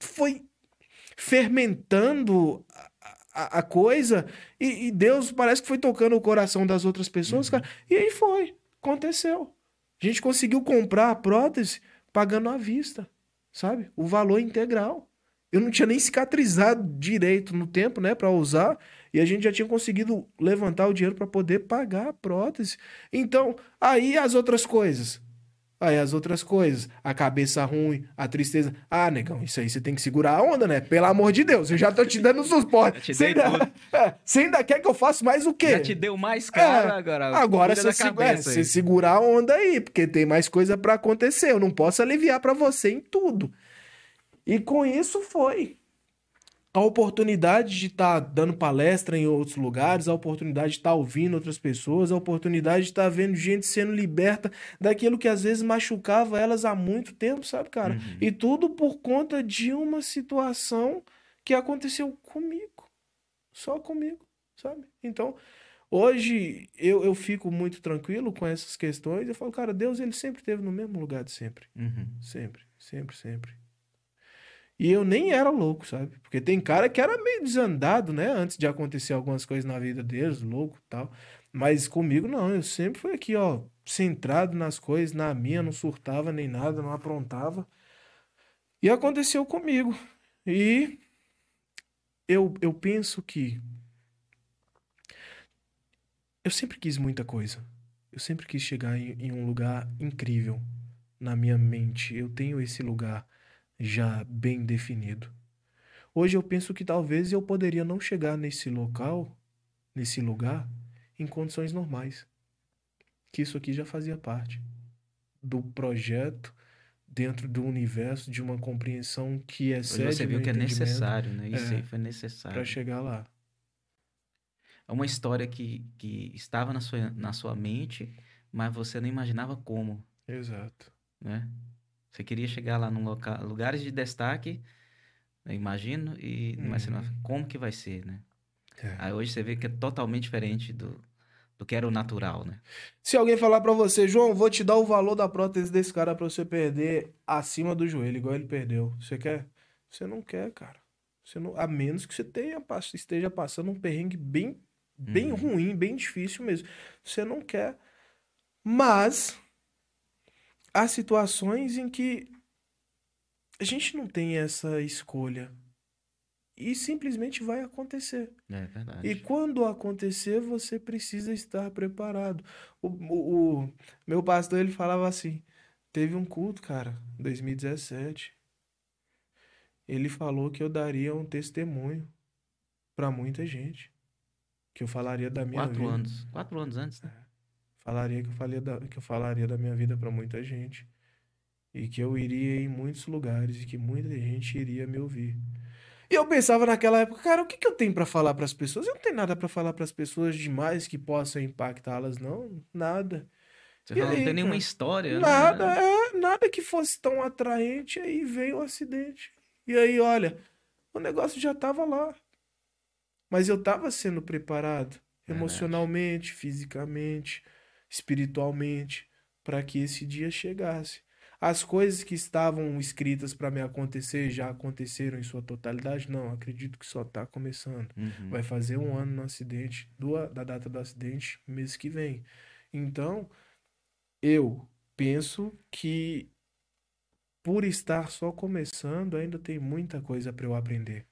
foi fermentando a, a- a coisa e, e Deus parece que foi tocando o coração das outras pessoas, cara. E aí foi, aconteceu. A gente conseguiu comprar a prótese pagando à vista, sabe? O valor integral. Eu não tinha nem cicatrizado direito no tempo, né, Pra usar, e a gente já tinha conseguido levantar o dinheiro pra poder pagar a prótese. Então, aí as outras coisas. Aí as outras coisas, a cabeça ruim, a tristeza. Ah, negão, isso aí você tem que segurar a onda, né? Pelo amor de Deus, eu já tô te dando suporte. Você dei ainda, É, você ainda quer que eu faça mais o quê? Já te deu mais caro É, agora. Agora você, segu- é, você segurar a onda aí, porque tem mais coisa pra acontecer. Eu não posso aliviar pra você em tudo. E com isso foi. A oportunidade de estar dando palestra em outros lugares, a oportunidade de estar ouvindo outras pessoas, a oportunidade de estar vendo gente sendo liberta daquilo que às vezes machucava elas há muito tempo, sabe, cara? Uhum. E tudo por conta de uma situação que aconteceu comigo. Só comigo, sabe? Então, Hoje eu, eu fico muito tranquilo com essas questões. Eu falo, cara, Deus ele sempre esteve no mesmo lugar de sempre. Uhum. Sempre, sempre, sempre. E eu nem era louco, sabe? Porque tem cara que era meio desandado, né? Antes de acontecer algumas coisas na vida deles, louco tal. Mas comigo não, eu sempre fui aqui, ó, centrado nas coisas, na minha, não surtava nem nada, não aprontava. E aconteceu comigo. E eu, eu penso que eu sempre quis muita coisa. Eu sempre quis chegar em, em um lugar incrível na minha mente. Eu tenho esse lugar já bem definido. Hoje eu penso que talvez eu poderia não chegar nesse local, nesse lugar, em condições normais. Que isso aqui já fazia parte do projeto dentro do universo de uma compreensão que excede Hoje você viu que é necessário, né? Isso É. aí foi necessário. para chegar lá. É uma história que, que estava na sua, na sua mente, mas você não imaginava como, Exato. né? Você queria chegar lá num local, lugares de destaque, eu imagino, e mas você não, Uhum. como que vai ser, né? É. Aí hoje você vê que é totalmente diferente do, do que era o natural, né? Se alguém falar pra você, João, vou te dar o valor da prótese desse cara pra você perder acima do joelho, igual ele perdeu. Você quer? Você não quer, cara. Você não, a menos que você tenha, esteja passando um perrengue bem, bem Uhum. ruim, bem difícil mesmo. Você não quer. Mas há situações em que a gente não tem essa escolha. E simplesmente vai acontecer. É verdade. E quando acontecer, você precisa estar preparado. O, o- o meu pastor, ele falava assim, teve um culto, cara, 2017. Ele falou que eu daria um testemunho para muita gente. Que eu falaria da minha Quatro vida. anos. Quatro anos antes, né? Falaria que eu falaria da, que eu falaria da minha vida para muita gente. E que eu iria em muitos lugares e que muita gente iria me ouvir. E eu pensava naquela época, cara, o que que eu tenho para falar para as pessoas? Eu não tenho nada para falar para as pessoas demais que possa impactá-las, não, nada. Você fala, não aí, tem nenhuma história, né? Nada, é, nada que fosse tão atraente, aí veio o acidente. E aí, olha, o negócio já tava lá. Mas eu tava sendo preparado emocionalmente, fisicamente, espiritualmente, para que esse dia chegasse. As coisas que estavam escritas para me acontecer já aconteceram em sua totalidade? Não, acredito que só está começando. Uhum. Vai fazer um ano no acidente, do, da data do acidente, mês que vem. Então, eu penso que por estar só começando, ainda tem muita coisa para eu aprender.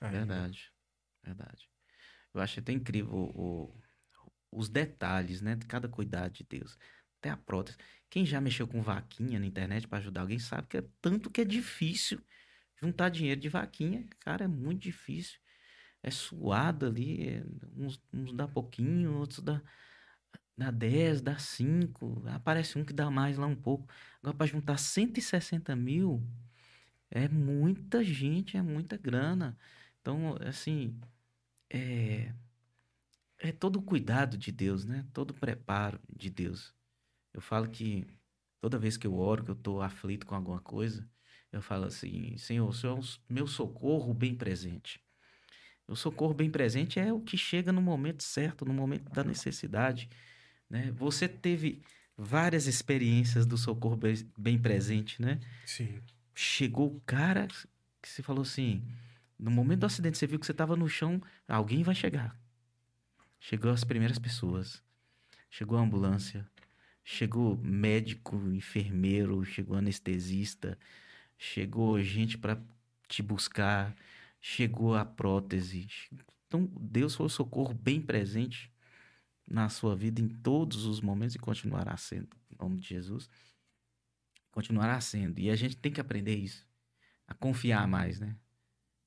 Ainda. Verdade, verdade. Eu acho até incrível o- o- os detalhes, né, de cada cuidado de Deus. Até a prótese. Quem já mexeu com vaquinha na internet para ajudar alguém sabe que é tanto que é difícil juntar dinheiro de vaquinha. Cara, é muito difícil. É suado ali, é- uns, uns dá pouquinho, outros dá, dá 10, dá 5. Aparece um que dá mais lá um pouco. Agora, para juntar 160 mil, é muita gente, é muita grana. Então, assim, é, é todo o cuidado de Deus, né? Todo o preparo de Deus. Eu falo que toda vez que eu oro, que eu estou aflito com alguma coisa, eu falo assim, Senhor, o Senhor é o meu socorro bem presente. O socorro bem presente é o que chega no momento certo, no momento da necessidade, né? Você teve várias experiências do socorro bem, bem presente, né? Sim. chegou o cara que você falou assim, no momento do acidente você viu que você estava no chão, alguém vai chegar. Chegou as primeiras pessoas. Chegou a ambulância, chegou médico, enfermeiro, chegou anestesista, chegou gente para te buscar, chegou a prótese. Então, Deus foi o socorro bem presente na sua vida em todos os momentos e continuará sendo, em nome de Jesus continuará sendo. E a gente tem que aprender isso. A confiar mais, né?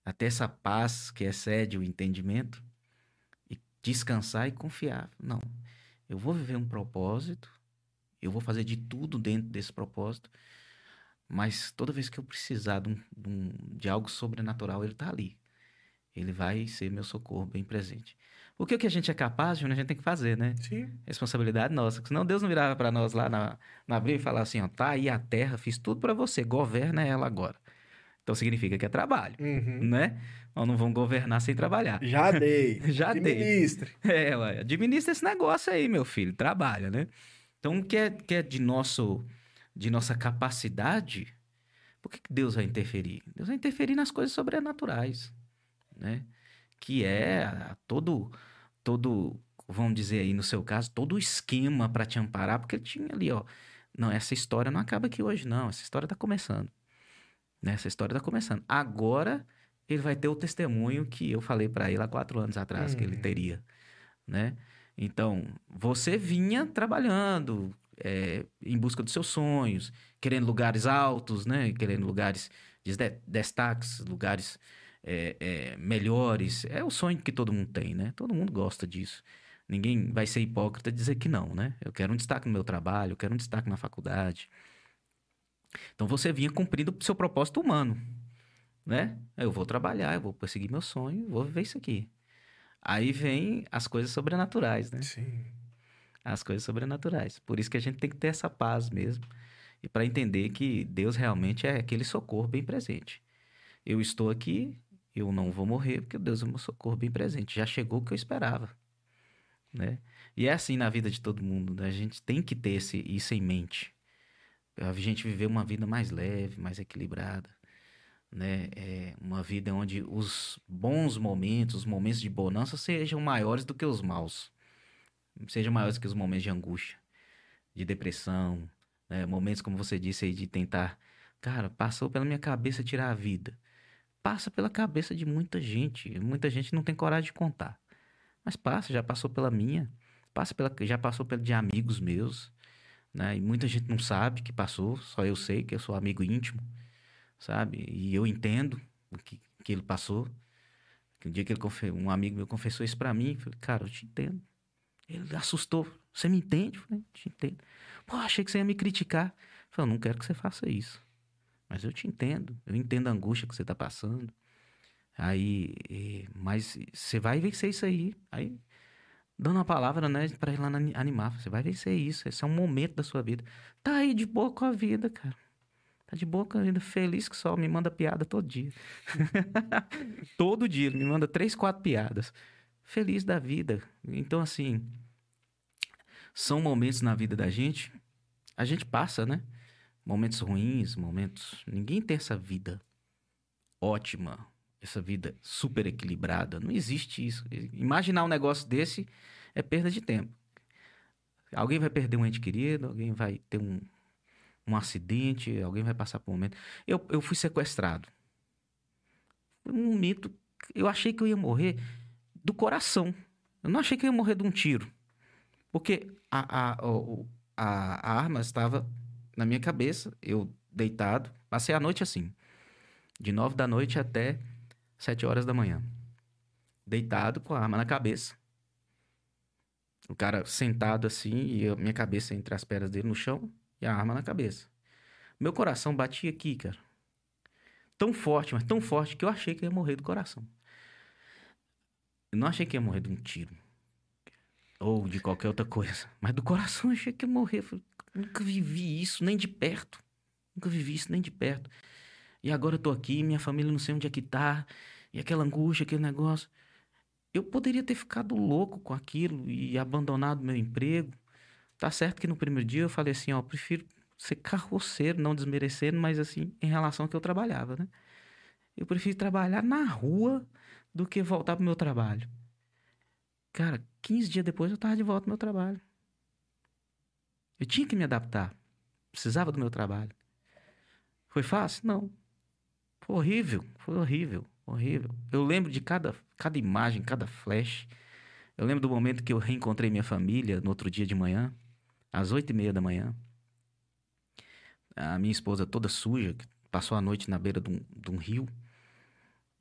A ter essa paz que excede o entendimento. Descansar e confiar. Não. Eu vou viver um propósito. Eu vou fazer de tudo dentro desse propósito. Mas toda vez que eu precisar de, um- de um- de algo sobrenatural, ele está ali. Ele vai ser meu socorro bem presente. Porque o que a gente é capaz, Júnior, a gente tem que fazer, né? Sim. responsabilidade nossa. porque Senão Deus não virava para nós lá na, na Bíblia e falava assim, ó, tá aí a terra, fiz tudo para você, governa ela agora. Então significa que é trabalho, Uhum. né? Nós não vamos governar sem trabalhar. Já dei. Já dei. Administre. É, ué, administra esse negócio aí, meu filho, trabalha, né? Então, o que é, que é de, nosso, de nossa capacidade, por que, que Deus vai interferir? Deus vai interferir nas coisas sobrenaturais, né? Que é a- todo, todo, vamos dizer aí no seu caso, todo o esquema para te amparar, porque ele tinha ali, ó, não, essa história não acaba aqui hoje, não, essa história tá começando, né? Essa história tá começando. Agora, ele vai ter o testemunho que eu falei para ele há quatro anos atrás que ele Hum. teria, né? Então, você vinha trabalhando é, em busca dos seus sonhos, querendo lugares altos, né? Querendo lugares de de- destaques, lugares é, é, melhores. É o sonho que todo mundo tem, né? Todo mundo gosta disso. Ninguém vai ser hipócrita dizer que não, né? Eu quero um destaque no meu trabalho, eu quero um destaque na faculdade. Então, você vinha cumprindo o seu propósito humano, né? Eu vou trabalhar, eu vou perseguir meu sonho, vou viver isso aqui. Aí vem as coisas sobrenaturais, né? Sim. As coisas sobrenaturais. Por isso que a gente tem que ter essa paz mesmo. E para entender que Deus realmente é aquele socorro bem presente. Eu estou aqui, eu não vou morrer, porque Deus é o meu socorro bem presente. Já chegou o que eu esperava. Né? E é assim na vida de todo mundo. Né? A gente tem que ter esse, isso em mente. A gente viver uma vida mais leve, mais equilibrada. Né? É uma vida onde os bons momentos, os momentos de bonança sejam maiores do que os maus sejam maiores que os momentos de angústia, de depressão, né? momentos como você disse aí de tentar, cara, passou pela minha cabeça tirar a vida. Passa pela cabeça de muita gente, muita gente não tem coragem de contar. Mas passa, já passou pela minha, passa pela, já passou pela de amigos meus, né? E muita gente não sabe que passou, só eu sei que eu sou amigo íntimo, sabe? E eu entendo o que, que ele passou. Um dia que ele um amigo meu confessou isso pra mim, falei, cara, eu te entendo. Ele assustou. Você me entende? Eu falei, te entendo. Pô, achei que você ia me criticar. Eu falei, não quero que você faça isso. Mas eu te entendo. Eu entendo a angústia que você tá passando. Aí, eh, mas você vai vencer isso aí. Aí, dando a palavra, né, pra ele lá animar. Você vai vencer isso. Esse é um momento da sua vida. Tá aí de boa com a vida, cara. Tá de boa com a vida. Feliz que só me manda piada todo dia. todo dia. Me manda três, quatro piadas feliz da vida. Então, assim, são momentos na vida da gente, a gente passa, né? Momentos ruins, momentos. Ninguém tem essa vida ótima, essa vida super equilibrada. Não existe isso. Imaginar um negócio desse é perda de tempo. Alguém vai perder um ente querido, alguém vai ter um, um acidente, alguém vai passar por um momento. Eu, eu fui sequestrado. Um mito. Eu achei que eu ia morrer do coração. Eu não achei que eu ia morrer de um tiro. Porque a, a, a, a arma estava na minha cabeça, eu deitado. Passei a noite assim. De nove da noite até sete horas da manhã. Deitado com a arma na cabeça. O cara sentado assim e a minha cabeça entre as pernas dele no chão e a arma na cabeça. Meu coração batia aqui, cara. Tão forte, mas tão forte que eu achei que ia morrer do coração. Eu não achei que ia morrer de um tiro. Ou de qualquer outra coisa. Mas do coração eu achei que ia morrer. Eu nunca vivi isso nem de perto. Nunca vivi isso nem de perto. E agora eu tô aqui, minha família não sei onde é que tá. E aquela angústia, aquele negócio. Eu poderia ter ficado louco com aquilo e abandonado meu emprego. Tá certo que no primeiro dia eu falei assim, ó, prefiro ser carroceiro, não desmerecendo, mas assim, em relação ao que eu trabalhava, né? Eu prefiro trabalhar na rua do que voltar pro meu trabalho. Cara, 15 dias depois eu tava de volta pro meu trabalho. Eu tinha que me adaptar. Precisava do meu trabalho. Foi fácil? Não. Foi horrível. Foi horrível. Horrível. Eu lembro de cada, cada imagem, cada flash. Eu lembro do momento que eu reencontrei minha família no outro dia de manhã, às oito e meia da manhã. A minha esposa toda suja, que passou a noite na beira de um, de um rio.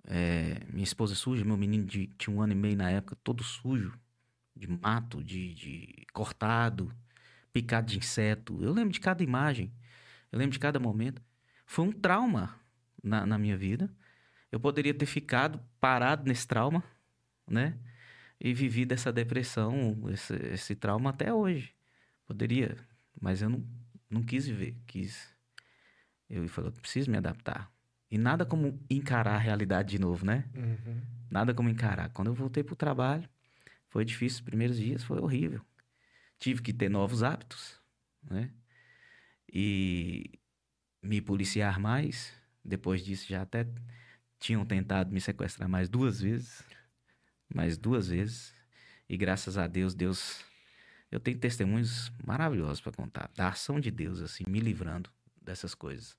É, minha esposa suja, meu menino de, tinha um ano e meio na época, todo sujo, de mato, de, de cortado, picado de inseto. Eu lembro de cada imagem, eu lembro de cada momento. Foi um trauma na, na minha vida. Eu poderia ter ficado parado nesse trauma, né? E vivido essa depressão, esse, esse trauma até hoje. Poderia, mas eu não, não quis viver, quis. Eu falei, eu preciso me adaptar. E nada como encarar a realidade de novo, né? Uhum. Nada como encarar. Quando eu voltei pro trabalho, foi difícil. Os primeiros dias foi horrível. Tive que ter novos hábitos, né? E me policiar mais. Depois disso, já até tinham tentado me sequestrar mais duas vezes. Mais duas vezes. E graças a Deus, Deus. Eu tenho testemunhos maravilhosos para contar. Da ação de Deus, assim, me livrando dessas coisas.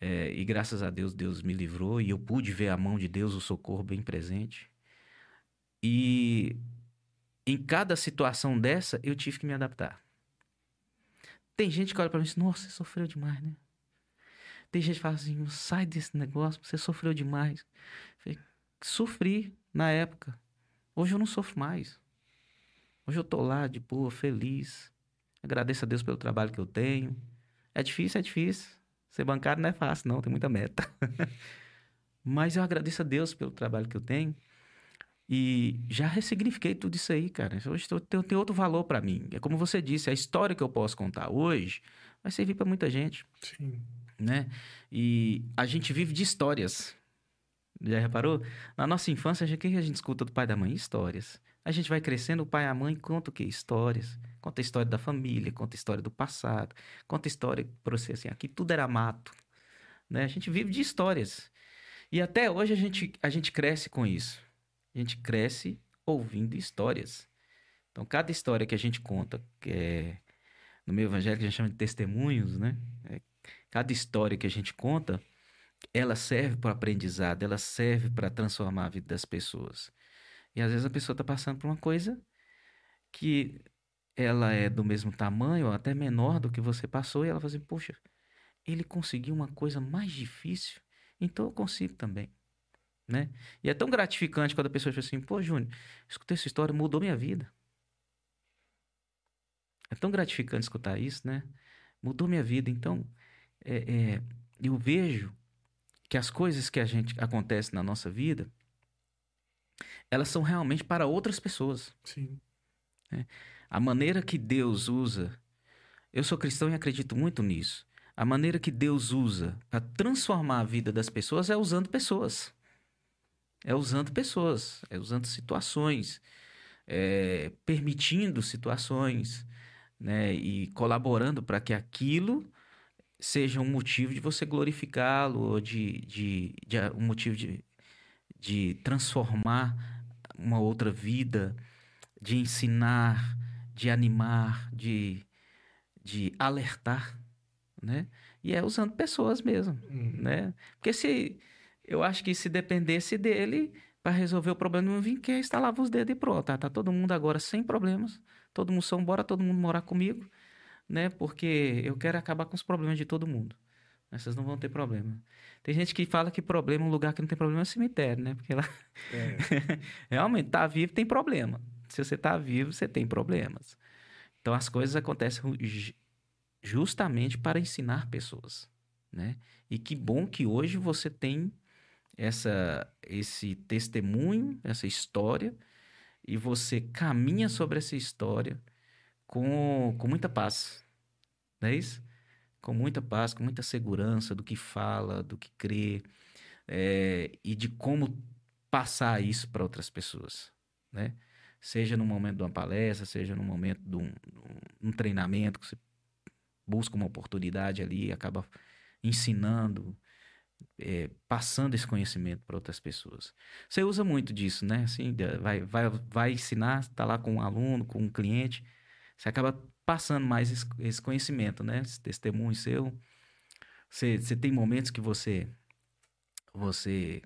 É, e graças a Deus, Deus me livrou e eu pude ver a mão de Deus, o socorro bem presente. E em cada situação dessa, eu tive que me adaptar. Tem gente que olha pra mim e diz: Nossa, você sofreu demais, né? Tem gente que fala assim: Sai desse negócio, você sofreu demais. Falei, Sofri na época. Hoje eu não sofro mais. Hoje eu tô lá de boa, feliz. Agradeço a Deus pelo trabalho que eu tenho. É difícil, é difícil. Ser bancário não é fácil, não, tem muita meta. Mas eu agradeço a Deus pelo trabalho que eu tenho. E já ressignifiquei tudo isso aí, cara. Hoje tem, tem outro valor para mim. É como você disse, a história que eu posso contar hoje vai servir para muita gente, Sim. Né? E a gente vive de histórias. Já reparou? Na nossa infância, o que a gente escuta do pai e da mãe? Histórias. A gente vai crescendo, o pai e a mãe conta o quê? Histórias. Conta a história da família, conta a história do passado, conta a história para você assim, aqui tudo era mato, né? A gente vive de histórias. E até hoje a gente, a gente cresce com isso. A gente cresce ouvindo histórias. Então, cada história que a gente conta, que é, no meu evangelho que a gente chama de testemunhos, né? É, cada história que a gente conta, ela serve para aprendizado, ela serve para transformar a vida das pessoas. E às vezes a pessoa está passando por uma coisa que ela é do mesmo tamanho ou até menor do que você passou e ela fala assim, poxa, ele conseguiu uma coisa mais difícil, então eu consigo também, né? E é tão gratificante quando a pessoa diz assim, pô, Júnior, escutei essa história, mudou minha vida. É tão gratificante escutar isso, né? Mudou minha vida. Então, é, é, eu vejo que as coisas que a gente acontecem na nossa vida, elas são realmente para outras pessoas. Sim. A maneira que Deus usa, eu sou cristão e acredito muito nisso. A maneira que Deus usa para transformar a vida das pessoas é usando pessoas. É usando pessoas, é usando situações, é permitindo situações, né? E colaborando para que aquilo seja um motivo de você glorificá-lo, ou de, de, de um motivo de, de transformar uma outra vida, de ensinar, de animar, de, de alertar, né? E é usando pessoas mesmo, Uhum. né? Porque se eu acho que se dependesse dele para resolver o problema, não vim que instalava os dedos e pronto, tá, tá todo mundo agora sem problemas, todo mundo só bora todo mundo morar comigo, né? Porque eu quero acabar com os problemas de todo mundo. Vocês não vão ter problema. Tem gente que fala que problema, um lugar que não tem problema é o cemitério, né? Porque lá É. Realmente, tá vivo tem problema. Se você tá vivo, você tem problemas. Então as coisas acontecem ju- justamente para ensinar pessoas, né? E que bom que hoje você tem essa esse testemunho, essa história e você caminha sobre essa história com, com muita paz. Não é isso? Com muita paz, com muita segurança do que fala, do que crê, é, e de como passar isso para outras pessoas, né? Seja no momento de uma palestra, seja no momento de um, um treinamento que você busca uma oportunidade ali acaba ensinando, é, passando esse conhecimento para outras pessoas. Você usa muito disso, né? Assim, vai, vai, vai ensinar, está lá com um aluno, com um cliente, você acaba passando mais esse, conhecimento, né? Esse testemunho seu. Você, você tem momentos que você você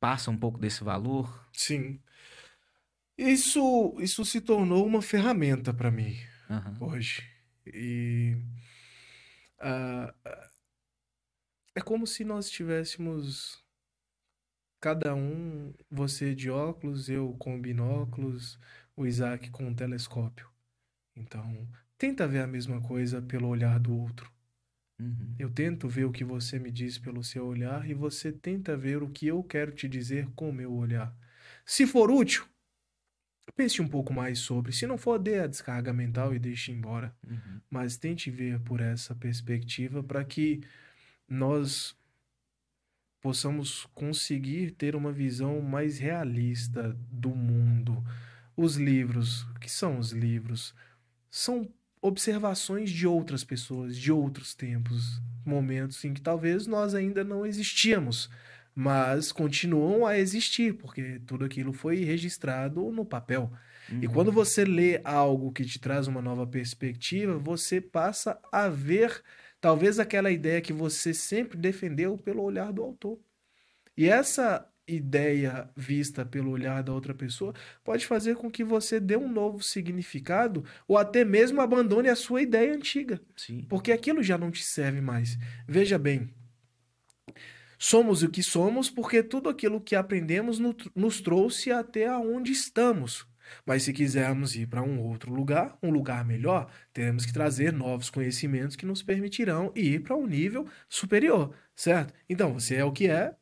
passa um pouco desse valor. Sim. Isso, isso se tornou uma ferramenta para mim Aham. hoje. E ah, é como se nós tivéssemos cada um, você de óculos, eu com binóculos, o Isaac com um telescópio. Então, tenta ver a mesma coisa pelo olhar do outro. Uhum. Eu tento ver o que você me diz pelo seu olhar e você tenta ver o que eu quero te dizer com o meu olhar. Se for útil, pense um pouco mais sobre. Se não for, dê a descarga mental e deixe embora. Uhum. Mas tente ver por essa perspectiva para que nós possamos conseguir ter uma visão mais realista do mundo. Os livros, o que são os livros? São observações de outras pessoas, de outros tempos, momentos em que talvez nós ainda não existíamos, mas continuam a existir, porque tudo aquilo foi registrado no papel. E Uhum. quando você lê algo que te traz uma nova perspectiva, você passa a ver talvez aquela ideia que você sempre defendeu pelo olhar do autor. E essa ideia vista pelo olhar da outra pessoa pode fazer com que você dê um novo significado ou até mesmo abandone a sua ideia antiga, Sim. porque aquilo já não te serve mais. Veja bem, somos o que somos porque tudo aquilo que aprendemos no- nos trouxe até aonde estamos. Mas se quisermos ir para um outro lugar, um lugar melhor, teremos que trazer novos conhecimentos que nos permitirão ir para um nível superior, certo? Então, você é o que é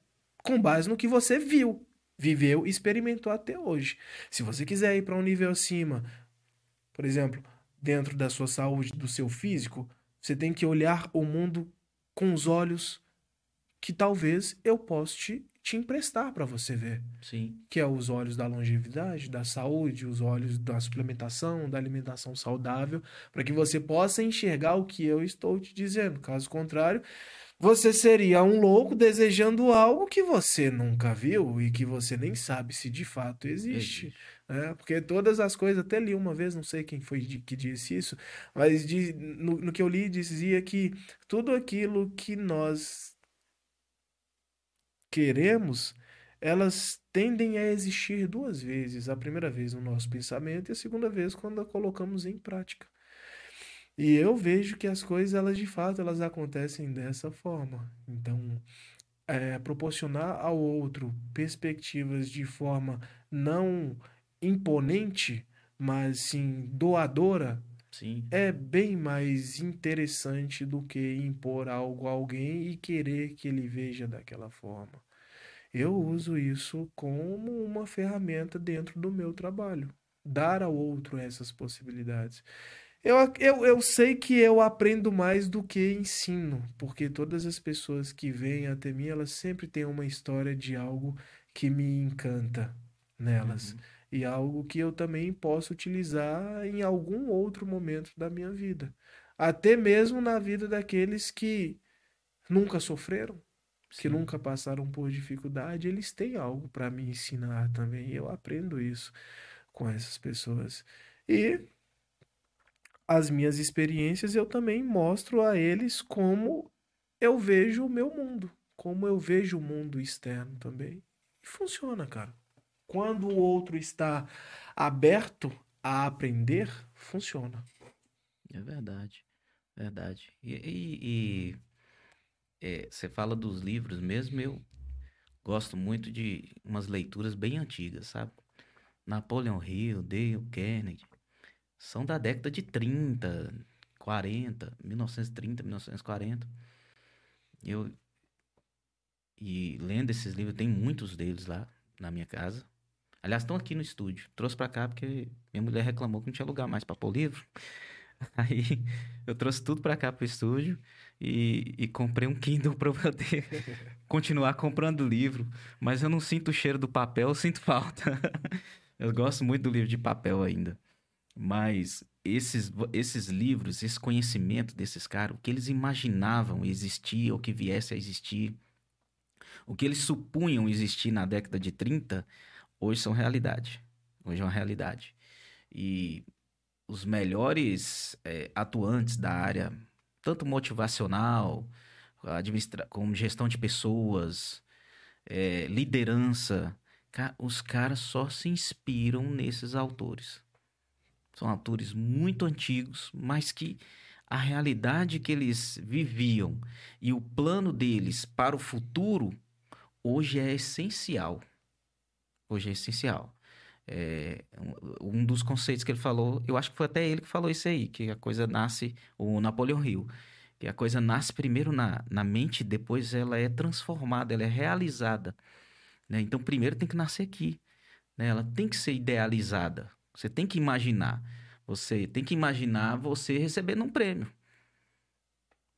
com base no que você viu, viveu e experimentou até hoje. Se você quiser ir para um nível acima, por exemplo, dentro da sua saúde, do seu físico, você tem que olhar o mundo com os olhos que talvez eu possa te, te emprestar para você ver Sim. que é os olhos da longevidade, da saúde, os olhos da suplementação, da alimentação saudável, para que você possa enxergar o que eu estou te dizendo. Caso contrário, você seria um louco desejando algo que você nunca viu e que você nem sabe se de fato existe. né? Porque todas as coisas, até li uma vez, não sei quem foi que disse isso, mas de- no, no que eu li dizia que tudo aquilo que nós queremos elas tendem a existir duas vezes. A primeira vez no nosso pensamento e a segunda vez quando a colocamos em prática. E eu vejo que as coisas, elas de fato, elas acontecem dessa forma. Então, é, proporcionar ao outro perspectivas de forma não imponente, mas sim doadora, Sim. é bem mais interessante do que impor algo a alguém e querer que ele veja daquela forma. Eu uso isso como uma ferramenta dentro do meu trabalho. Dar ao outro essas possibilidades. Eu, eu, eu sei que eu aprendo mais do que ensino, porque todas as pessoas que vêm até mim, elas sempre têm uma história de algo que me encanta nelas. Uhum. E algo que eu também posso utilizar em algum outro momento da minha vida. Até mesmo na vida daqueles que nunca sofreram, que Sim. nunca passaram por dificuldade, eles têm algo para me ensinar também. E eu aprendo isso com essas pessoas. E as minhas experiências eu também mostro a eles como eu vejo o meu mundo, como eu vejo o mundo externo também. E funciona, cara. Quando o outro está aberto a aprender, funciona. É verdade. Verdade. E, e- e, é, você fala dos livros mesmo, eu gosto muito de umas leituras bem antigas, sabe? Napoleon Hill, Dale Carnegie. São da década de 30, 40, 1930, 1940. Eu e lendo esses livros, tem muitos deles lá na minha casa. Aliás, estão aqui no estúdio. Trouxe pra cá porque minha mulher reclamou que não tinha lugar mais pra pôr livro. Aí eu trouxe tudo pra cá pro estúdio e, e comprei um Kindle eu poder continuar comprando livro. Mas eu não sinto o cheiro do papel, eu sinto falta. Eu gosto muito do livro de papel ainda. Mas esses, esses livros, esse conhecimento desses caras, o que eles imaginavam existir ou que viesse a existir, o que eles supunham existir na década de 30, hoje são realidade. Hoje é uma realidade. E os melhores eh, atuantes da área, tanto motivacional, administra como gestão de pessoas, eh, liderança, os caras só se inspiram nesses autores. São autores muito antigos, mas que a realidade que eles viviam e o plano deles para o futuro hoje é essencial. Hoje é essencial. É, um, um dos conceitos que ele falou, eu acho que foi até ele que falou isso aí, que a coisa nasce, o Napoleão Hill, que a coisa nasce primeiro na, na mente, depois ela é transformada, ela é realizada. né? Então, primeiro tem que nascer aqui. né? Ela tem que ser idealizada. Você tem que imaginar. Você tem que imaginar você recebendo um prêmio.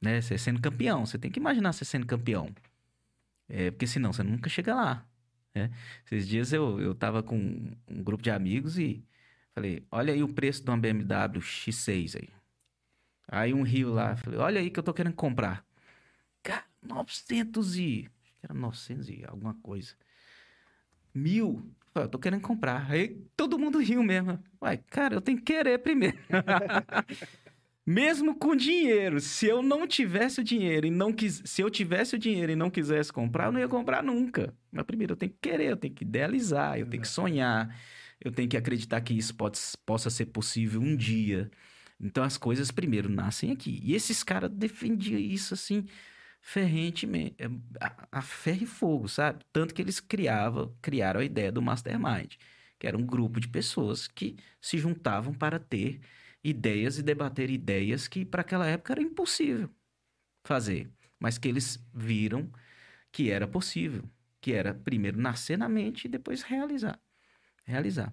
Né? Você sendo campeão. Você tem que imaginar você sendo campeão. É, porque senão você nunca chega lá. Né? Esses dias eu, eu tava com um grupo de amigos e falei, olha aí o preço de uma BMW X6 aí. Aí um Rio lá, falei, olha aí que eu tô querendo comprar. Cara, 900 e... Era 900 e alguma coisa. Mil. Eu tô querendo comprar. Aí todo mundo riu mesmo. Uai, cara, eu tenho que querer primeiro. Mesmo com dinheiro, se eu não tivesse o dinheiro e não quis, se eu tivesse o dinheiro e não quisesse comprar, eu não ia comprar nunca. Mas primeiro eu tenho que querer, eu tenho que idealizar, eu tenho que sonhar, eu tenho que acreditar que isso pode, possa ser possível um dia. Então as coisas primeiro nascem aqui. E esses caras defendiam isso assim ferrentemente, é, a, a ferro e fogo, sabe? Tanto que eles criavam, criaram a ideia do mastermind, que era um grupo de pessoas que se juntavam para ter ideias e debater ideias que para aquela época era impossível fazer, mas que eles viram que era possível, que era primeiro nascer na mente e depois realizar. Realizar.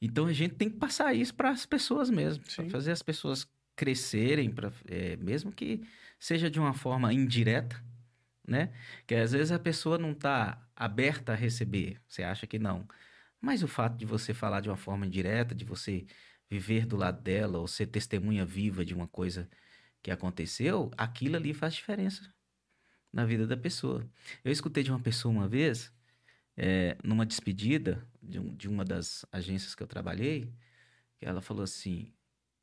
Então a gente tem que passar isso para as pessoas mesmo, para fazer as pessoas crescerem, pra, é, mesmo que seja de uma forma indireta, né? Que às vezes a pessoa não está aberta a receber, você acha que não. Mas o fato de você falar de uma forma indireta, de você viver do lado dela ou ser testemunha viva de uma coisa que aconteceu, aquilo ali faz diferença na vida da pessoa. Eu escutei de uma pessoa uma vez, é, numa despedida de, um, de uma das agências que eu trabalhei, que ela falou assim: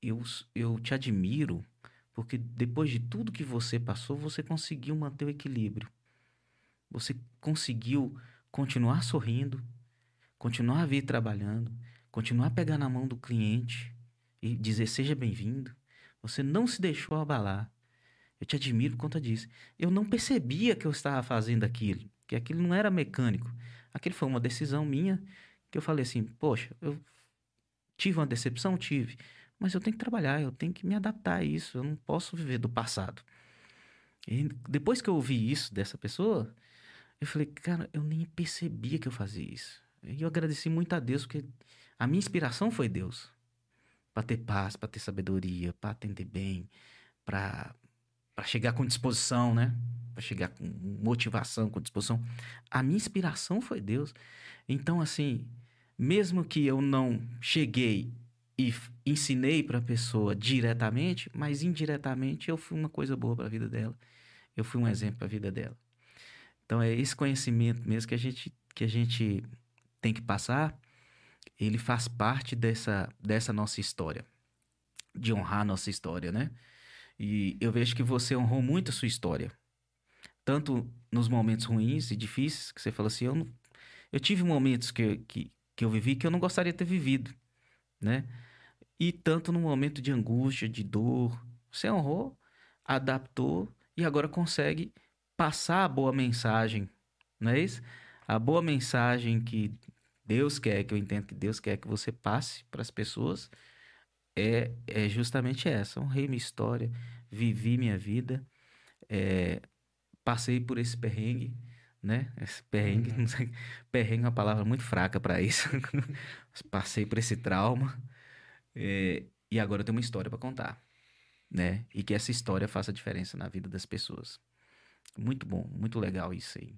eu, eu te admiro porque depois de tudo que você passou, você conseguiu manter o equilíbrio. Você conseguiu continuar sorrindo, continuar a vir trabalhando, continuar a pegar na mão do cliente e dizer seja bem-vindo. Você não se deixou abalar. Eu te admiro por conta disso. Eu não percebia que eu estava fazendo aquilo, que aquilo não era mecânico. Aquilo foi uma decisão minha que eu falei assim: poxa, eu tive uma decepção? Tive. Mas eu tenho que trabalhar, eu tenho que me adaptar a isso. Eu não posso viver do passado. E depois que eu ouvi isso dessa pessoa, eu falei, cara, eu nem percebia que eu fazia isso. E eu agradeci muito a Deus, porque a minha inspiração foi Deus. Para ter paz, para ter sabedoria, para atender bem, para chegar com disposição, né? Para chegar com motivação, com disposição. A minha inspiração foi Deus. Então, assim, mesmo que eu não cheguei e ensinei para a pessoa diretamente, mas indiretamente eu fui uma coisa boa para a vida dela. Eu fui um exemplo para a vida dela. Então é esse conhecimento mesmo que a gente que a gente tem que passar ele faz parte dessa, dessa nossa história, de honrar a nossa história, né? E eu vejo que você honrou muito a sua história, tanto nos momentos ruins e difíceis, que você falou assim, eu, não, eu tive momentos que, que, que eu vivi que eu não gostaria de ter vivido, né? E tanto no momento de angústia, de dor, você honrou, adaptou e agora consegue passar a boa mensagem, não é isso? A boa mensagem que Deus quer, que eu entendo que Deus quer que você passe para as pessoas, é, é justamente essa. Honrei minha história, vivi minha vida, é, passei por esse perrengue, né? Esse perrengue, uhum. não sei, perrengue é uma palavra muito fraca para isso. passei por esse trauma é, e agora eu tenho uma história para contar, né? E que essa história faça diferença na vida das pessoas. Muito bom, muito legal isso aí.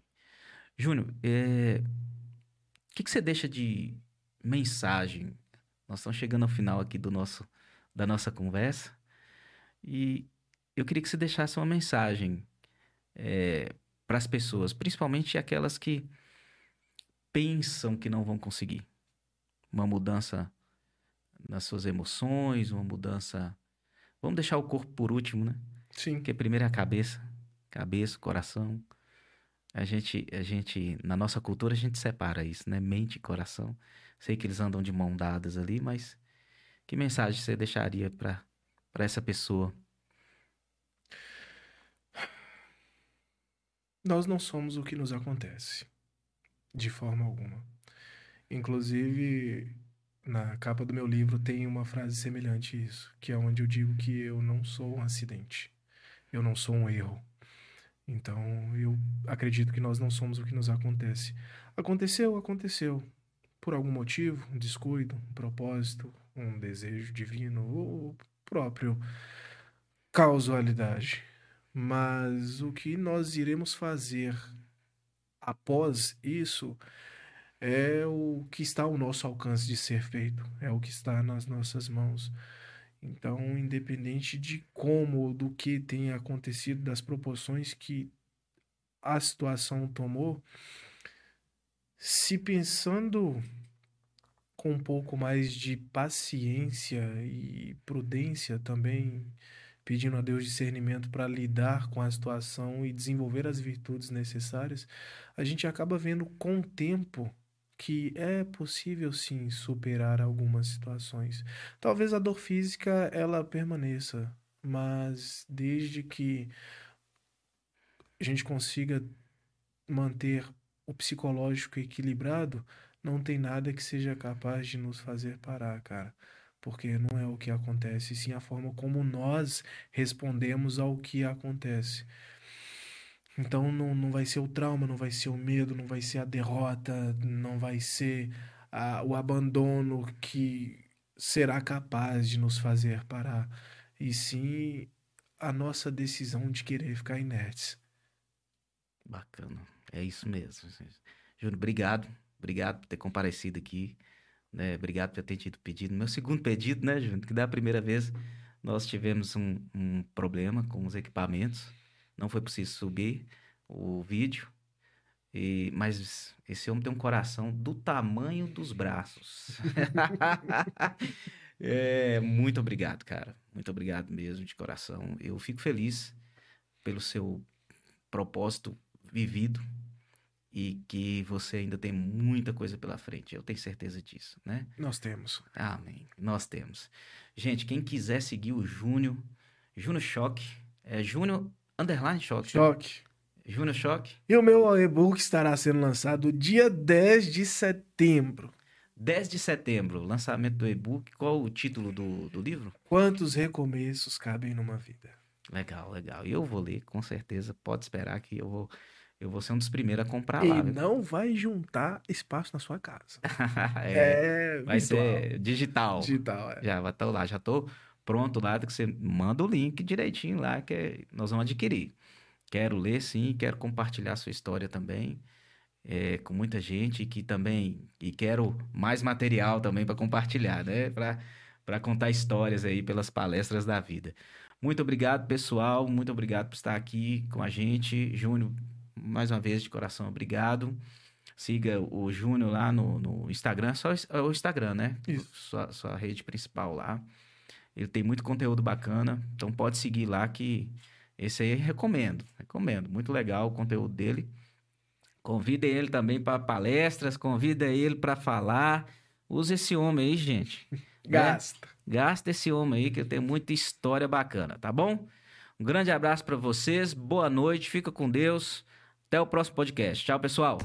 Júnior, é, que, que você deixa de mensagem? Nós estamos chegando ao final aqui do nosso, da nossa conversa e eu queria que você deixasse uma mensagem é, para as pessoas, principalmente aquelas que pensam que não vão conseguir. Uma mudança nas suas emoções, uma mudança. Vamos deixar o corpo por último, né? Sim. Porque primeiro é a cabeça, cabeça, coração. A gente, a gente, na nossa cultura, a gente separa isso, né? Mente e coração. Sei que eles andam de mão dadas ali, mas que mensagem você deixaria para essa pessoa? Nós não somos o que nos acontece, de forma alguma. Inclusive, na capa do meu livro tem uma frase semelhante a isso, que é onde eu digo que eu não sou um acidente, eu não sou um erro, então, eu acredito que nós não somos o que nos acontece. Aconteceu, aconteceu. Por algum motivo, um descuido, um propósito, um desejo divino ou próprio causalidade. Mas o que nós iremos fazer após isso é o que está ao nosso alcance de ser feito, é o que está nas nossas mãos. Então, independente de como ou do que tenha acontecido, das proporções que a situação tomou, se pensando com um pouco mais de paciência e prudência também, pedindo a Deus discernimento para lidar com a situação e desenvolver as virtudes necessárias, a gente acaba vendo com o tempo que é possível sim superar algumas situações. Talvez a dor física ela permaneça, mas desde que a gente consiga manter o psicológico equilibrado, não tem nada que seja capaz de nos fazer parar, cara. Porque não é o que acontece, sim a forma como nós respondemos ao que acontece. Então não, não vai ser o trauma, não vai ser o medo, não vai ser a derrota, não vai ser a, o abandono que será capaz de nos fazer parar. E sim a nossa decisão de querer ficar inertes. Bacana. É isso mesmo. Júnior, obrigado. Obrigado por ter comparecido aqui. Né? Obrigado por ter tido pedido. Meu segundo pedido, né, Júnior? Que da primeira vez nós tivemos um, um problema com os equipamentos não foi preciso subir o vídeo. E, mas esse homem tem um coração do tamanho dos braços. é, muito obrigado, cara. Muito obrigado mesmo, de coração. Eu fico feliz pelo seu propósito vivido e que você ainda tem muita coisa pela frente. Eu tenho certeza disso, né? Nós temos. Amém. Nós temos. Gente, quem quiser seguir o Júnior, Júnior Choque, é Júnior Underline Choque. Choque. Júnior Choque. E o meu e-book estará sendo lançado dia 10 de setembro. 10 de setembro, lançamento do e-book. Qual o título do, do livro? Quantos recomeços cabem numa vida? Legal, legal. E eu vou ler, com certeza. Pode esperar que eu vou, eu vou ser um dos primeiros a comprar e lá. viu? não vai juntar espaço na sua casa. é, é vai virtual. ser digital. digital. É. Já vai estar lá, já tô pronto lá, que você manda o link direitinho lá que nós vamos adquirir. Quero ler sim, quero compartilhar sua história também é, com muita gente que também e quero mais material também para compartilhar, né? Para contar histórias aí pelas palestras da vida. Muito obrigado, pessoal. Muito obrigado por estar aqui com a gente. Júnior, mais uma vez, de coração, obrigado. Siga o Júnior lá no, no Instagram, só o Instagram, né? Isso. Sua, sua rede principal lá. Ele tem muito conteúdo bacana, então pode seguir lá que esse aí recomendo, recomendo. Muito legal o conteúdo dele. Convida ele também para palestras, convida ele para falar. Usa esse homem aí, gente. né? Gasta. Gasta esse homem aí que tem muita história bacana, tá bom? Um grande abraço para vocês, boa noite, fica com Deus. Até o próximo podcast. Tchau, pessoal.